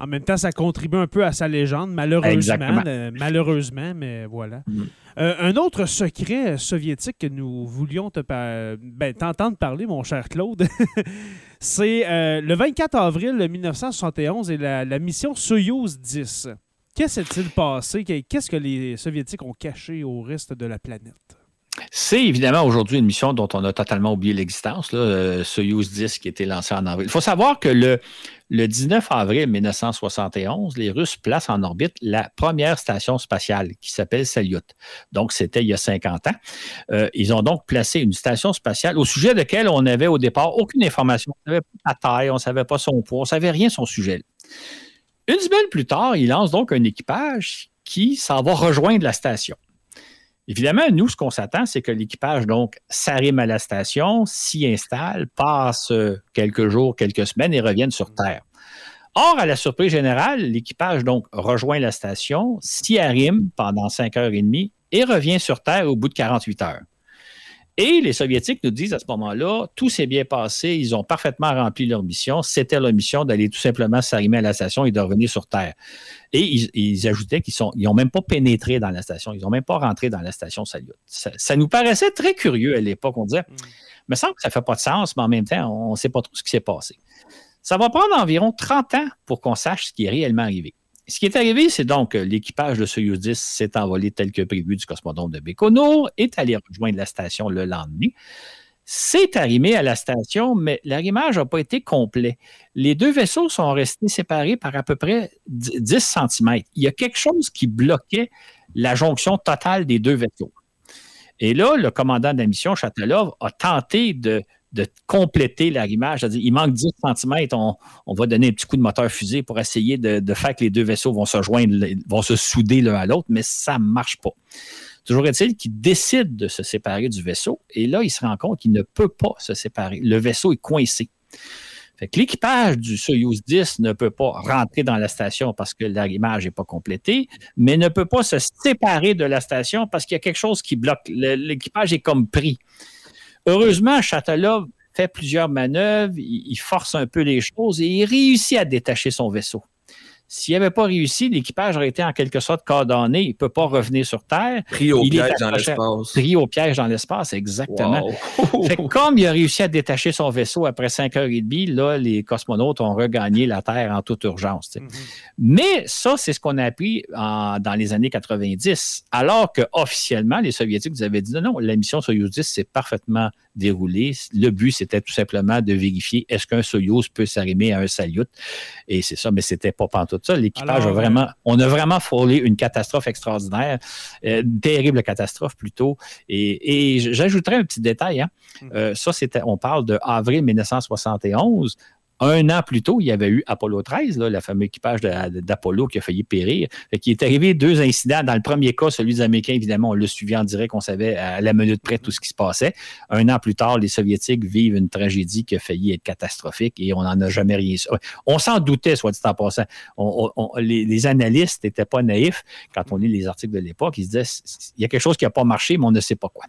[SPEAKER 1] en même temps, ça contribue un peu à sa légende, malheureusement. Euh, malheureusement, mais voilà. Mm. Euh, un autre secret soviétique que nous voulions te ben, t'entendre parler, mon cher Claude, c'est euh, le 24 avril 1971 et la, la mission Soyouz 10. Qu'est-ce qui s'est-il passé? Qu'est-ce que les Soviétiques ont caché au reste de la planète?
[SPEAKER 3] C'est évidemment aujourd'hui une mission dont on a totalement oublié l'existence, euh, Soyuz 10 qui a été lancé en avril. Il faut savoir que le, le 19 avril 1971, les Russes placent en orbite la première station spatiale qui s'appelle Salyut. Donc, c'était il y a 50 ans. Euh, ils ont donc placé une station spatiale au sujet de laquelle on n'avait au départ aucune information. On ne savait pas sa taille, on ne savait pas son poids, on ne savait rien son sujet. Une semaine plus tard, ils lancent donc un équipage qui s'en va rejoindre la station. Évidemment, nous, ce qu'on s'attend, c'est que l'équipage, donc, s'arrime à la station, s'y installe, passe euh, quelques jours, quelques semaines et revienne sur Terre. Or, à la surprise générale, l'équipage, donc, rejoint la station, s'y arrime pendant cinq heures et demie et revient sur Terre au bout de 48 heures. Et les Soviétiques nous disent à ce moment-là, tout s'est bien passé, ils ont parfaitement rempli leur mission. C'était leur mission d'aller tout simplement s'arrimer à la station et de revenir sur Terre. Et ils, ajoutaient qu'ils n'ont même pas pénétré dans la station, ils n'ont même pas rentré dans la station Salyut. Ça, nous paraissait très curieux à l'époque. On disait, mm. mais ça semble que ça ne fait pas de sens, mais en même temps, on ne sait pas trop ce qui s'est passé. Ça va prendre environ 30 ans pour qu'on sache ce qui est réellement arrivé. Ce qui est arrivé, c'est donc que l'équipage de Soyuz 10 s'est envolé tel que prévu du cosmodrome de Bécono, est allé rejoindre la station le lendemain. C'est arrimé à la station, mais l'arrimage n'a pas été complet. Les deux vaisseaux sont restés séparés par à peu près 10 cm. Il y a quelque chose qui bloquait la jonction totale des deux vaisseaux. Et là, le commandant de la mission, Chatelov, a tenté de de compléter l'arrimage. C'est-à-dire, il manque 10 cm, on, va donner un petit coup de moteur fusée pour essayer de, faire que les deux vaisseaux vont se joindre, vont se souder l'un à l'autre, mais ça ne marche pas. Toujours est-il qu'il décide de se séparer du vaisseau et là, il se rend compte qu'il ne peut pas se séparer. Le vaisseau est coincé. Fait que l'équipage du Soyuz 10 ne peut pas rentrer dans la station parce que l'arrimage n'est pas complété, mais ne peut pas se séparer de la station parce qu'il y a quelque chose qui bloque. L'équipage est comme pris. Heureusement, Châtelov fait plusieurs manœuvres, il, force un peu les choses et il réussit à détacher son vaisseau. S'il n'avait pas réussi, l'équipage aurait été en quelque sorte cordonné. Il ne peut pas revenir sur Terre.
[SPEAKER 2] Pris au piège dans l'espace.
[SPEAKER 3] Pris au piège dans l'espace, exactement. comme il a réussi à détacher son vaisseau après 5 heures et demie, là, les cosmonautes ont regagné la Terre en toute urgence. Mm-hmm. Mais ça, c'est ce qu'on a appris dans les années 90. Alors que officiellement, les Soviétiques nous avaient dit non, non, la mission Soyuz 10 s'est parfaitement déroulée. Le but, c'était tout simplement de vérifier est-ce qu'un Soyuz peut s'arrimer à un Salyut. Et c'est ça, mais c'était pas pantoute ça. L'équipage a vraiment, on a vraiment frôlé une catastrophe extraordinaire, euh, une terrible catastrophe plutôt. Et, et j'ajouterais un petit détail. Hein. Hmm. Euh, ça, c'était, on parle de avril 1971 Un an plus tôt, il y avait eu Apollo 13, là, le fameux équipage d'Apollo qui a failli périr. Il est arrivé deux incidents. Dans le premier cas, celui des Américains, évidemment, on l'a suivi en direct, on savait à la minute près tout ce qui se passait. Un an plus tard, les Soviétiques vivent une tragédie qui a failli être catastrophique et on n'en a jamais rien. On s'en doutait, soit dit en passant. les, analystes n'étaient pas naïfs quand on lit les articles de l'époque. Ils se disaient il y a quelque chose qui n'a pas marché, mais on ne sait pas quoi.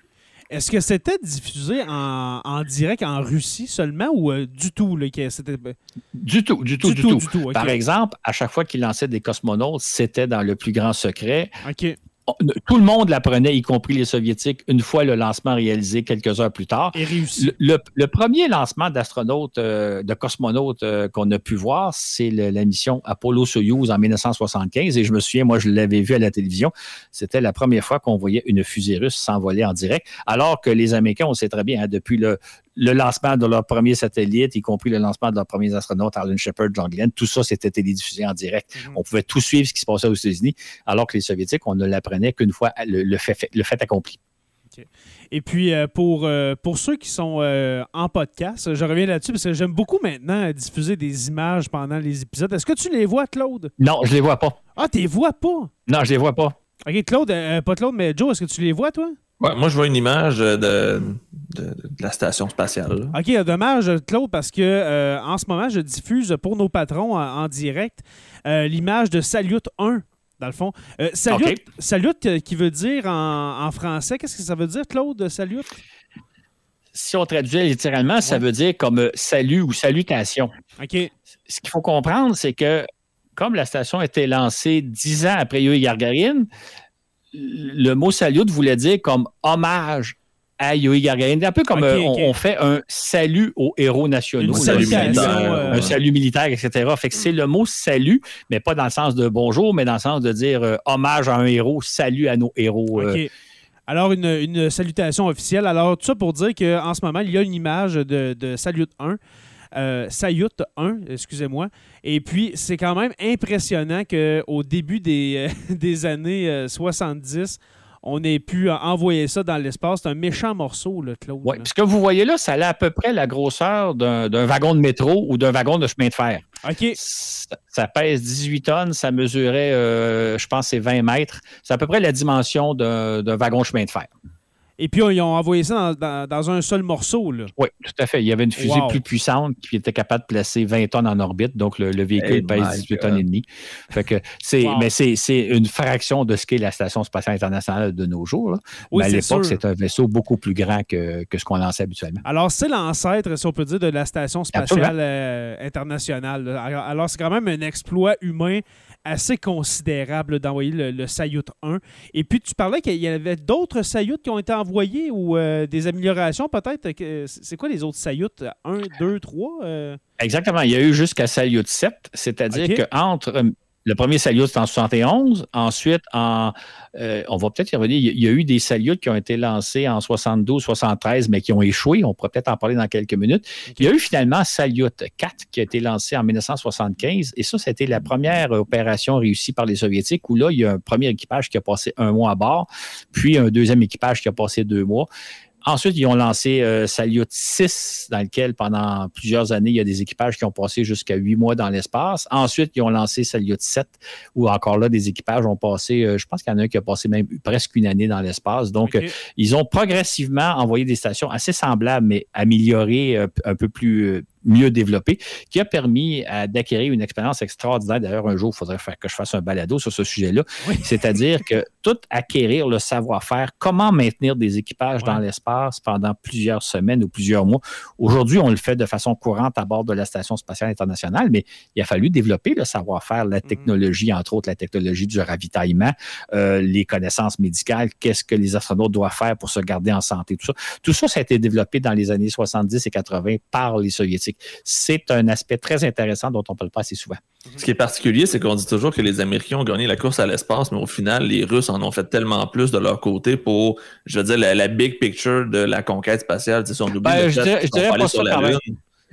[SPEAKER 1] Est-ce que c'était diffusé en, direct en Russie seulement ou euh, du tout? Là,
[SPEAKER 3] c'était... Du tout, du tout, du, tout. Par exemple, à chaque fois qu'il lançait des cosmonautes, c'était dans le plus grand secret.
[SPEAKER 1] OK
[SPEAKER 3] tout le monde l'apprenait, y compris les Soviétiques, une fois le lancement réalisé quelques heures plus tard.
[SPEAKER 1] Et réussi.
[SPEAKER 3] Le, premier lancement d'astronautes, euh, de cosmonautes euh, qu'on a pu voir, c'est la mission Apollo-Soyuz en 1975. Et je me souviens, moi, je l'avais vu à la télévision. C'était la première fois qu'on voyait une fusée russe s'envoler en direct. Alors que les Américains, on sait très bien, hein, depuis le, le lancement de leur premier satellite, y compris le lancement de leurs premiers astronautes, Alan Shepard, John Glenn, tout ça, c'était télédiffusé en direct. Mhm. On pouvait tout suivre ce qui se passait aux États-Unis, alors que les Soviétiques, on ne l'apprenait qu'une fois le, fait, le fait accompli.
[SPEAKER 1] Et puis, euh, pour, euh, pour ceux qui sont euh, en podcast, je reviens là-dessus parce que j'aime beaucoup maintenant diffuser des images pendant les épisodes. Est-ce que tu les vois, Claude?
[SPEAKER 3] Non, je les vois pas.
[SPEAKER 1] Ah, tu les vois pas?
[SPEAKER 3] Non, je les vois pas.
[SPEAKER 1] OK, Claude, pas Claude, mais Joe, est-ce que tu les vois, toi?
[SPEAKER 2] Moi, je vois une image de, la station spatiale.
[SPEAKER 1] OK, dommage, Claude, parce que euh, en ce moment, je diffuse pour nos patrons en, direct euh, l'image de Salut 1, dans le fond. Euh, salut, salut qui veut dire en, français, qu'est-ce que ça veut dire, Claude, Salut?
[SPEAKER 3] Si on traduit littéralement, ça veut dire comme salut ou salutation.
[SPEAKER 1] OK.
[SPEAKER 3] Ce qu'il faut comprendre, c'est que comme la station a été lancée dix ans après Yuri Gagarin, le mot salut voulait dire comme hommage à Yuri Gagarin. Un peu comme euh, On, fait un salut aux héros nationaux.
[SPEAKER 1] Un
[SPEAKER 3] salut militaire, etc. Fait que c'est le mot salut, mais pas dans le sens de bonjour, mais dans le sens de dire euh, hommage à un héros, salut à nos héros.
[SPEAKER 1] Euh. Alors, une, salutation officielle. Alors, tout ça pour dire qu'en ce moment, il y a une image de, de Salut 1 euh, Sayut 1, excusez-moi. Et puis, c'est quand même impressionnant qu'au début des, euh, des années 70, euh, on ait pu envoyer ça dans l'espace. C'est un méchant morceau, le Claude.
[SPEAKER 3] Oui, ce que vous voyez là, ça a à peu près la grosseur d'un wagon de métro ou d'un wagon de chemin de fer.
[SPEAKER 1] OK.
[SPEAKER 3] Ça, pèse 18 tonnes, ça mesurait, je pense, c'est 20 mètres. C'est à peu près la dimension d'un wagon de chemin de fer.
[SPEAKER 1] Et puis, ils ont envoyé ça dans, un seul morceau. Là.
[SPEAKER 3] Oui, tout à fait. Il y avait une fusée plus puissante qui était capable de placer 20 tonnes en orbite. Donc, le, véhicule pèse 18 tonnes et demie. Fait que c'est, Mais c'est, une fraction de ce qu'est la Station spatiale internationale de nos jours. mais à l'époque, c'est un vaisseau beaucoup plus grand que, ce qu'on lançait habituellement.
[SPEAKER 1] Alors, c'est l'ancêtre, si on peut dire, de la Station spatiale euh, internationale. Alors, c'est quand même un exploit humain assez considérable d'envoyer le, le, Sayut 1. Et puis, tu parlais qu'il y avait d'autres Sayut qui ont été envoyés ou euh, des améliorations peut-être. C'est quoi les autres Sayut 1, 2, 3
[SPEAKER 3] Exactement. Il y a eu jusqu'à Sayut 7, c'est-à-dire qu'entre euh, le premier Salyut, c'était en 71. Ensuite, en, euh, on va peut-être y revenir. Il y a eu des Salyuts qui ont été lancés en 72, 73, mais qui ont échoué. On pourrait peut-être en parler dans quelques minutes. Il y a eu finalement Salyut 4 qui a été lancé en 1975. Et ça, c'était la première opération réussie par les Soviétiques où là, il y a un premier équipage qui a passé un mois à bord, puis un deuxième équipage qui a passé deux mois. Ensuite, ils ont lancé euh, Salyut 6, dans lequel pendant plusieurs années, il y a des équipages qui ont passé jusqu'à huit mois dans l'espace. Ensuite, ils ont lancé Salyut 7, où encore là, des équipages ont passé, euh, je pense qu'il y en a un qui a passé même presque une année dans l'espace. Donc, euh, ils ont progressivement envoyé des stations assez semblables, mais améliorées, un peu plus mieux développé, qui a permis euh, d'acquérir une expérience extraordinaire. D'ailleurs, un jour, il faudrait faire que je fasse un balado sur ce sujet-là. C'est-à-dire que tout acquérir le savoir-faire, comment maintenir des équipages dans l'espace pendant plusieurs semaines ou plusieurs mois. Aujourd'hui, on le fait de façon courante à bord de la Station spatiale internationale, mais il a fallu développer le savoir-faire, la mm. technologie, entre autres la technologie du ravitaillement, euh, les connaissances médicales, qu'est-ce que les astronautes doivent faire pour se garder en santé, tout ça. Tout ça, ça a été développé dans les années 70 et 80 par les Soviétiques. C'est un aspect très intéressant dont on ne parle pas assez souvent.
[SPEAKER 2] Ce qui est particulier, c'est qu'on dit toujours que les Américains ont gagné la course à l'espace, mais au final, les Russes en ont fait tellement plus de leur côté pour, je veux dire, la, big picture de la conquête spatiale.
[SPEAKER 3] Si on oublie ben, je dirais, pas ça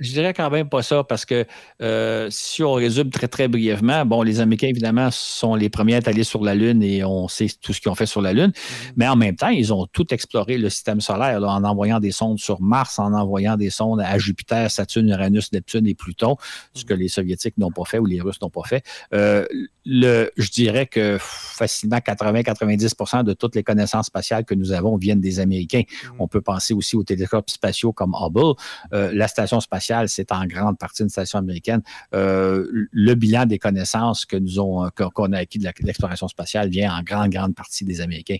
[SPEAKER 3] je dirais quand même pas ça parce que euh, si on résume très, très brièvement, bon, les Américains, évidemment, sont les premiers à être allés sur la Lune et on sait tout ce qu'ils ont fait sur la Lune. Mm-hmm. Mais en même temps, ils ont tout exploré le système solaire en envoyant des sondes sur Mars, en envoyant des sondes à Jupiter, Saturne, Uranus, Neptune et Pluton, ce que mm-hmm. les Soviétiques n'ont pas fait ou les Russes n'ont pas fait. Euh, le, je dirais que facilement 80-90% de toutes les connaissances spatiales que nous avons viennent des Américains. Mm-hmm. On peut penser aussi aux télescopes spatiaux comme Hubble. Euh, la station spatiale c'est en grande partie une station américaine. Euh, le bilan des connaissances que nous ont, qu'on a acquis de l'exploration spatiale vient en grande, grande partie des Américains.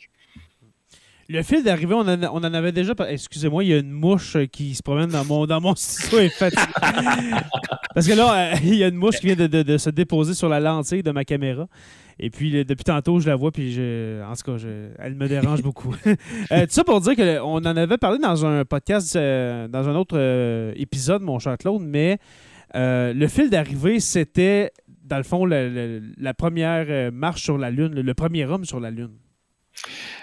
[SPEAKER 1] Le fil d'arrivée, on, en avait déjà. Excusez-moi, il y a une mouche qui se promène dans mon, dans mon Parce que là, euh, il y a une mouche qui vient de, se déposer sur la lentille de ma caméra. Et puis, depuis tantôt, je la vois, puis je, en tout cas, elle me dérange beaucoup. euh, tout ça pour dire qu'on en avait parlé dans un podcast, euh, dans un autre euh, épisode, mon cher Claude, mais euh, le fil d'arrivée, c'était, dans le fond, la première marche sur la Lune, le, premier homme sur la Lune.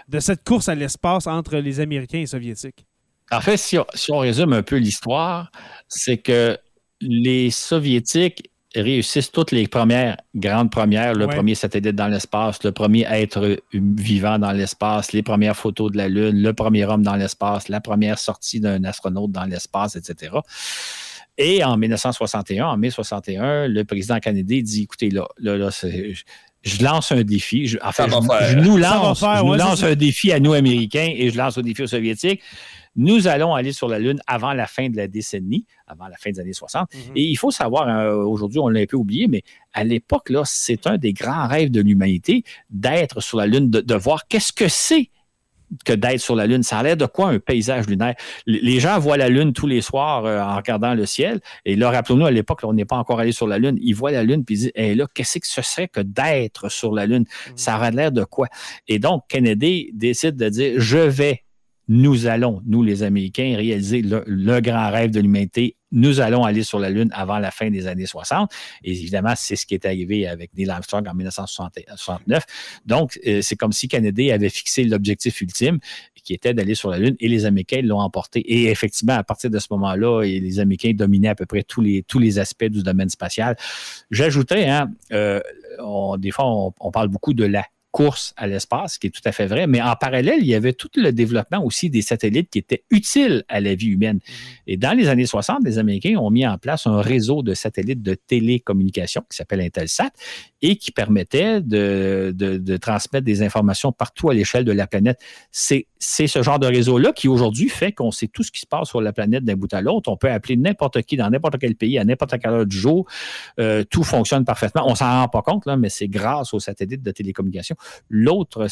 [SPEAKER 1] De cette course à l'espace entre les Américains et les Soviétiques.
[SPEAKER 3] En fait, si on résume un peu l'histoire, c'est que les Soviétiques réussissent toutes les premières grandes premières, le premier satellite dans l'espace, le premier être vivant dans l'espace, les premières photos de la Lune, le premier homme dans l'espace, la première sortie d'un astronaute dans l'espace, etc. Et en 1961, en mai 61, le président canadien dit écoutez, là, là, là je, lance un défi. Je, enfin, je, nous lance, lance un défi à nous, Américains, et je lance un défi aux Soviétiques. Nous allons aller sur la Lune avant la fin de la décennie, avant la fin des années 60. Mhm. Et il faut savoir, hein, aujourd'hui, on l'a un peu oublié, mais à l'époque, là, c'est un des grands rêves de l'humanité d'être sur la Lune, de, voir qu'est-ce que c'est que d'être sur la Lune. Ça a l'air de quoi un paysage lunaire? Les gens voient la Lune tous les soirs euh, en regardant le ciel. Et là, rappelons-nous, à l'époque, on n'est pas encore allé sur la Lune. Ils voient la Lune puis ils disent, là, qu'est-ce que ce serait que d'être sur la Lune? Mhm. Ça a l'air de quoi? Et donc, Kennedy décide de dire, je vais nous allons, nous les Américains, réaliser le, grand rêve de l'humanité. Nous allons aller sur la Lune avant la fin des années 60. Et évidemment, c'est ce qui est arrivé avec Neil Armstrong en 1969. Donc, euh, c'est comme si Kennedy avait fixé l'objectif ultime qui était d'aller sur la Lune et les Américains l'ont emporté. Et effectivement, à partir de ce moment-là, les Américains dominaient à peu près tous les, aspects du domaine spatial. J'ajoutais, hein, euh, des fois, on parle beaucoup de la course à l'espace, ce qui est tout à fait vrai, mais en parallèle, il y avait tout le développement aussi des satellites qui étaient utiles à la vie humaine. Mm-hmm. Et dans les années 60, les Américains ont mis en place un réseau de satellites de télécommunication qui s'appelle Intelsat et qui permettait de, de, transmettre des informations partout à l'échelle de la planète. C'est ce genre de réseau-là qui aujourd'hui fait qu'on sait tout ce qui se passe sur la planète d'un bout à l'autre. On peut appeler n'importe qui dans n'importe quel pays à n'importe quelle heure du jour. Euh, tout fonctionne parfaitement. On s'en rend pas compte, là, mais c'est grâce aux satellites de télécommunication. L'autre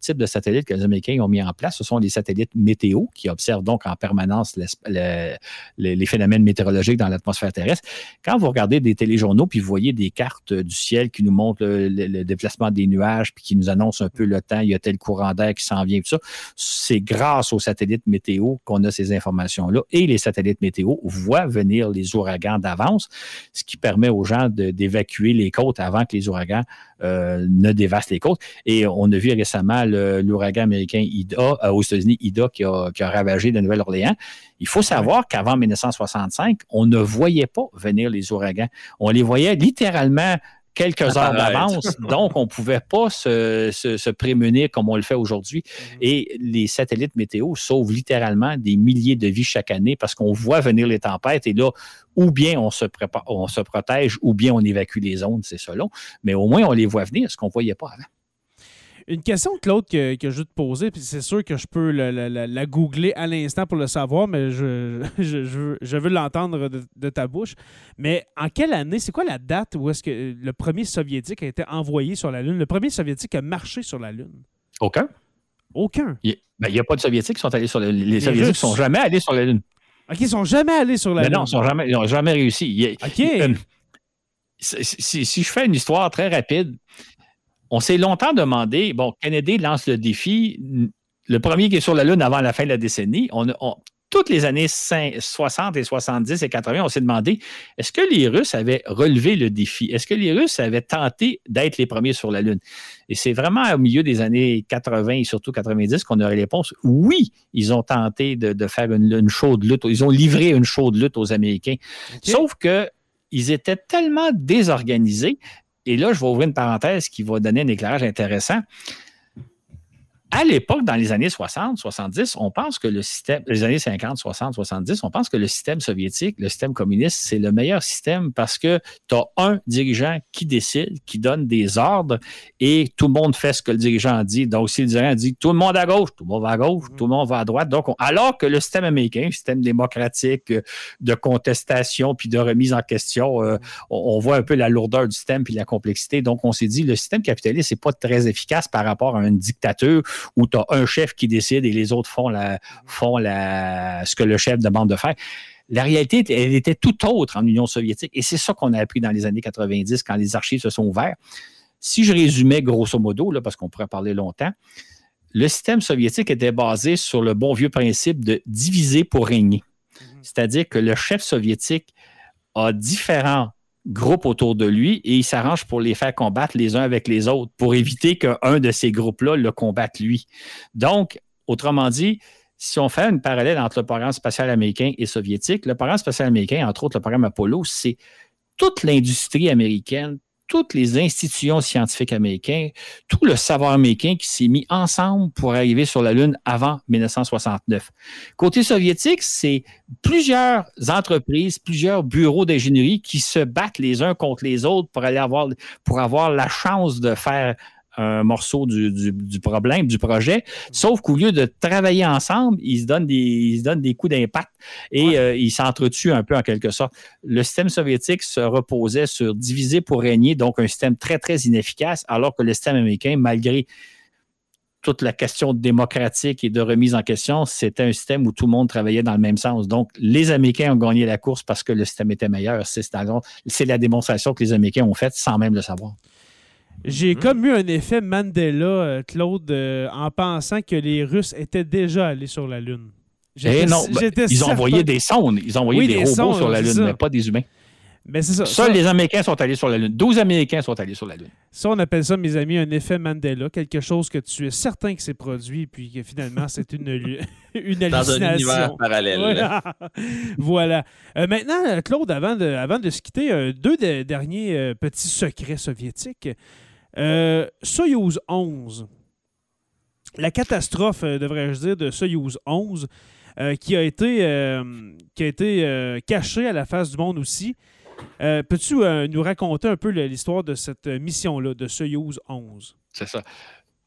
[SPEAKER 3] type de satellite que les Américains ont mis en place, ce sont les satellites météo qui observent donc en permanence les, phénomènes météorologiques dans l'atmosphère terrestre. Quand vous regardez des téléjournaux puis vous voyez des cartes du ciel qui nous montrent le, déplacement des nuages puis qui nous annoncent un peu le temps, il y a tel courant d'air qui s'en vient, tout ça, c'est grâce aux satellites météo qu'on a ces informations-là. Et les satellites météo voient venir les ouragans d'avance, ce qui permet aux gens d'évacuer les côtes avant que les ouragans euh, ne dévastent les côtes. Et on a vu récemment l'ouragan américain Ida, euh, aux États-Unis, Ida, qui a, qui a ravagé de Nouvelle-Orléans. Il faut savoir qu'avant 1965, on ne voyait pas venir les ouragans. On les voyait littéralement quelques heures d'avance. Donc, on ne pouvait pas se, se, prémunir comme on le fait aujourd'hui. Mhm. Et les satellites météo sauvent littéralement des milliers de vies chaque année parce qu'on voit venir les tempêtes et là, ou bien on se, prépare, on se protège, ou bien on évacue les zones, c'est selon. Mais au moins, on les voit venir, ce qu'on ne voyait pas avant.
[SPEAKER 1] Une question, Claude, que, que je veux te poser, puis c'est sûr que je peux la, googler à l'instant pour le savoir, mais je, je, veux l'entendre de, ta bouche. Mais en quelle année, c'est quoi la date où est-ce que le premier soviétique a été envoyé sur la Lune? Le premier soviétique a marché sur la Lune?
[SPEAKER 3] Aucun.
[SPEAKER 1] Aucun?
[SPEAKER 3] Il n'y a, pas de soviétiques qui sont allés sur la Lune. Les, soviétiques ne sont jamais allés sur la Lune.
[SPEAKER 1] OK, ils sont jamais allés sur la Lune.
[SPEAKER 3] Non, ils n'ont jamais, réussi.
[SPEAKER 1] OK.
[SPEAKER 3] Euh, si, si, je fais une histoire très rapide, on s'est longtemps demandé, bon, Kennedy lance le défi, le premier qui est sur la Lune avant la fin de la décennie, on, toutes les années 60 et 70 et 80, on s'est demandé est-ce que les Russes avaient relevé le défi? Est-ce que les Russes avaient tenté d'être les premiers sur la Lune? Et c'est vraiment au milieu des années 80 et surtout 90 qu'on aurait les réponse oui, ils ont tenté de, faire une, chaude lutte. Ils ont livré une chaude lutte aux Américains. Sauf que ils étaient tellement désorganisés. Et là, je vais ouvrir une parenthèse qui va donner un éclairage intéressant à l'époque, dans les années 60, 70, on pense que le système, les années 50, 60, 70, on pense que le système soviétique, le système communiste, c'est le meilleur système parce que tu as un dirigeant qui décide, qui donne des ordres et tout le monde fait ce que le dirigeant dit. Donc, si le dirigeant dit tout le monde à gauche, tout le monde va à gauche, tout le monde va à droite. Donc, alors que le système américain, le système démocratique euh, de contestation puis de remise en question, euh, on, voit un peu la lourdeur du système puis la complexité. Donc, on s'est dit, le système capitaliste n'est pas très efficace par rapport à une dictature où tu as un chef qui décide et les autres font, la, font la, ce que le chef demande de faire. La réalité, elle était tout autre en Union soviétique. Et c'est ça qu'on a appris dans les années 90 quand les archives se sont ouvertes. Si je résumais grosso modo, là, parce qu'on pourrait parler longtemps, le système soviétique était basé sur le bon vieux principe de diviser pour régner. Mm-hmm. C'est-à-dire que le chef soviétique a différents groupes autour de lui et il s'arrange pour les faire combattre les uns avec les autres pour éviter qu'un de ces groupes-là le combatte lui. Donc, autrement dit, si on fait une parallèle entre le programme spatial américain et soviétique, le programme spatial américain, entre autres le programme Apollo, c'est toute l'industrie américaine, toutes les institutions scientifiques américaines, tout le savoir américain qui s'est mis ensemble pour arriver sur la Lune avant 1969. Côté soviétique, c'est plusieurs entreprises, plusieurs bureaux d'ingénierie qui se battent les uns contre les autres pour aller pour avoir la chance de faire un morceau du, problème, du projet, sauf qu'au lieu de travailler ensemble, ils se donnent des, ils donnent des coups d'impact et euh, ils s'entretuent un peu en quelque sorte. Le système soviétique se reposait sur diviser pour régner, donc un système très, très inefficace, alors que le système américain, malgré toute la question démocratique et de remise en question, c'était un système où tout le monde travaillait dans le même sens. Donc, les Américains ont gagné la course parce que le système était meilleur. C'est la démonstration que les Américains ont faite sans même le savoir.
[SPEAKER 1] J'ai hmm. comme eu un effet Mandela, euh, Claude, euh, en pensant que les Russes étaient déjà allés sur la Lune.
[SPEAKER 3] Eh non, ben, ils ont envoyé des sondes, ils ont envoyé des, robots sur la Lune, mais pas des humains.
[SPEAKER 1] Mais ça,
[SPEAKER 3] Seuls les Américains sont allés sur la Lune. 12 Américains sont allés sur la Lune.
[SPEAKER 1] Ça, on appelle ça, mes amis, un effet Mandela, quelque chose que tu es certain que c'est produit, puis que finalement, c'est une, une hallucination. Dans un univers
[SPEAKER 2] parallèle.
[SPEAKER 1] Voilà. Euh, maintenant, Claude, avant de, avant de se quitter, deux derniers petits secrets soviétiques. Euh, Soyuz 11. La catastrophe, euh, devrais-je dire, de Soyuz 11, euh, qui a été, qui a été cachée à la face du monde aussi. Peux-tu nous raconter un peu l'histoire de cette mission-là, de Soyuz 11?
[SPEAKER 3] C'est ça.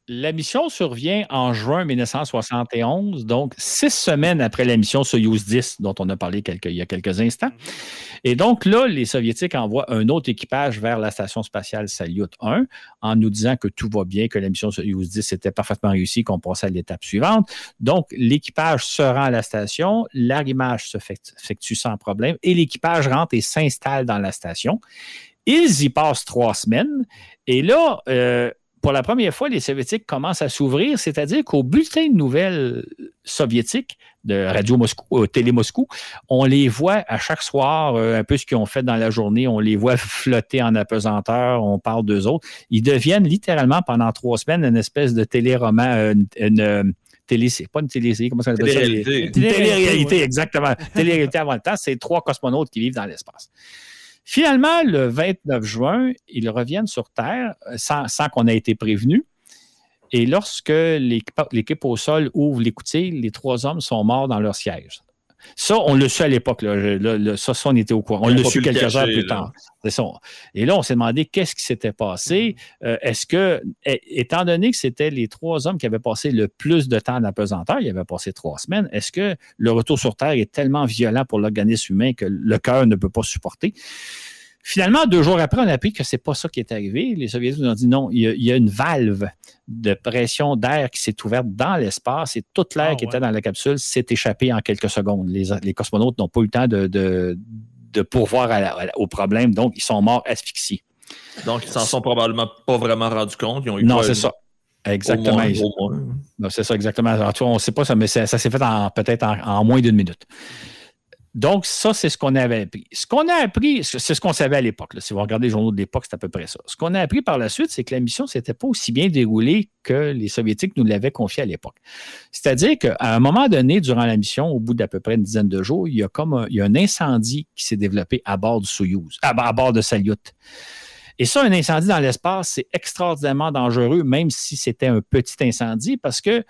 [SPEAKER 3] La mission survient en juin 1971, donc six semaines après la mission Soyuz 10 dont on a parlé il y a quelques instants. Mm-hmm. Et donc là, les Soviétiques envoient un autre équipage vers la station spatiale Salyut 1 en nous disant que tout va bien, que la mission Soyuz 10 était parfaitement réussie, qu'on passait à l'étape suivante. Donc l'équipage se rend à la station, l'arrimage se effectue sans problème et l'équipage rentre et s'installe dans la station. Ils y passent trois semaines. Et là, euh, pour la première fois, les Soviétiques commencent à s'ouvrir, c'est-à-dire qu'au bulletin de nouvelles soviétiques de Radio Moscou, euh, Télé Moscou, on les voit à chaque soir, euh, un peu ce qu'ils ont fait dans la journée, on les voit flotter en apesanteur, on parle d'eux autres. Ils deviennent littéralement pendant trois semaines une espèce de téléroman, euh, une, une télé, pas une télé, comment ça s'appelle ça? Une télé-réalité, exactement. télé-réalité avant le temps, c'est trois cosmonautes qui vivent dans l'espace. Finalement, le 29 juin, ils reviennent sur Terre euh, sans, qu'on ait été prévenu. Et lorsque l'équipe au sol ouvre l'écoutille, les trois hommes sont morts dans leur siège. Ça, on le su à l'époque. ça, ça, on était au courant. On l'a su quelques heures plus tard. Et là, on s'est demandé qu'est-ce qui s'était passé. Mm-hmm. Euh, est-ce que, étant donné que c'était les trois hommes qui avaient passé le plus de temps en apesanteur, ils avaient passé trois semaines, est-ce que le retour sur Terre est tellement violent pour l'organisme humain que le cœur ne peut pas supporter? Finalement, deux jours après, on a appris que c'est pas ça qui est arrivé. Les Soviétiques nous ont dit non, il y a, une valve de pression d'air qui s'est ouverte dans l'espace et toute l'air ah, qui était dans la capsule s'est échappé en quelques secondes. Les, cosmonautes n'ont pas eu le temps de, pourvoir au problème, donc ils sont morts asphyxiés.
[SPEAKER 2] Donc, ils s'en sont probablement pas vraiment rendus compte.
[SPEAKER 3] non, c'est ça. Exactement. C'est ça, exactement. on ne sait pas ça, mais ça, s'est fait peut-être en, moins d'une minute. Donc, ça, c'est ce qu'on avait appris. Ce qu'on a appris, c'est ce qu'on savait à l'époque. Si vous regardez les journaux de l'époque, c'est à peu près ça. Ce qu'on a appris par la suite, c'est que la mission ne s'était pas aussi bien déroulée que les Soviétiques nous l'avaient confié à l'époque. C'est-à-dire qu'à un moment donné, durant la mission, au bout d'à peu près une dizaine de jours, il y a comme un, incendie qui s'est développé à bord du bord de Salyut. Et ça, un incendie dans l'espace, c'est extraordinairement dangereux, même si c'était un petit incendie, parce que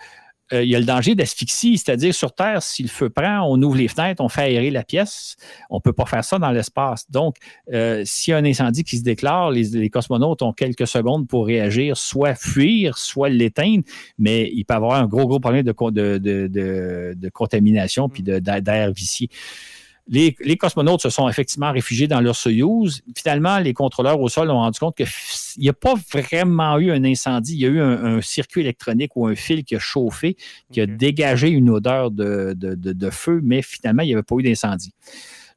[SPEAKER 3] euh, il y a le danger d'asphyxie, c'est-à-dire sur Terre, si le feu prend, on ouvre les fenêtres, on fait aérer la pièce. On ne peut pas faire ça dans l'espace. Donc, euh, s'il y a un incendie qui se déclare, les, cosmonautes ont quelques secondes pour réagir, soit fuir, soit l'éteindre, mais il peut avoir un gros, gros problème de, de, de contamination puis d'air vicié. Les, cosmonautes se sont effectivement réfugiés dans leur Soyouz. Finalement, les contrôleurs au sol ont rendu compte qu'il n'y a pas vraiment eu un incendie. Il y a eu un, circuit électronique ou un fil qui a chauffé, qui a dégagé une odeur de, de feu, mais finalement, il n'y avait pas eu d'incendie.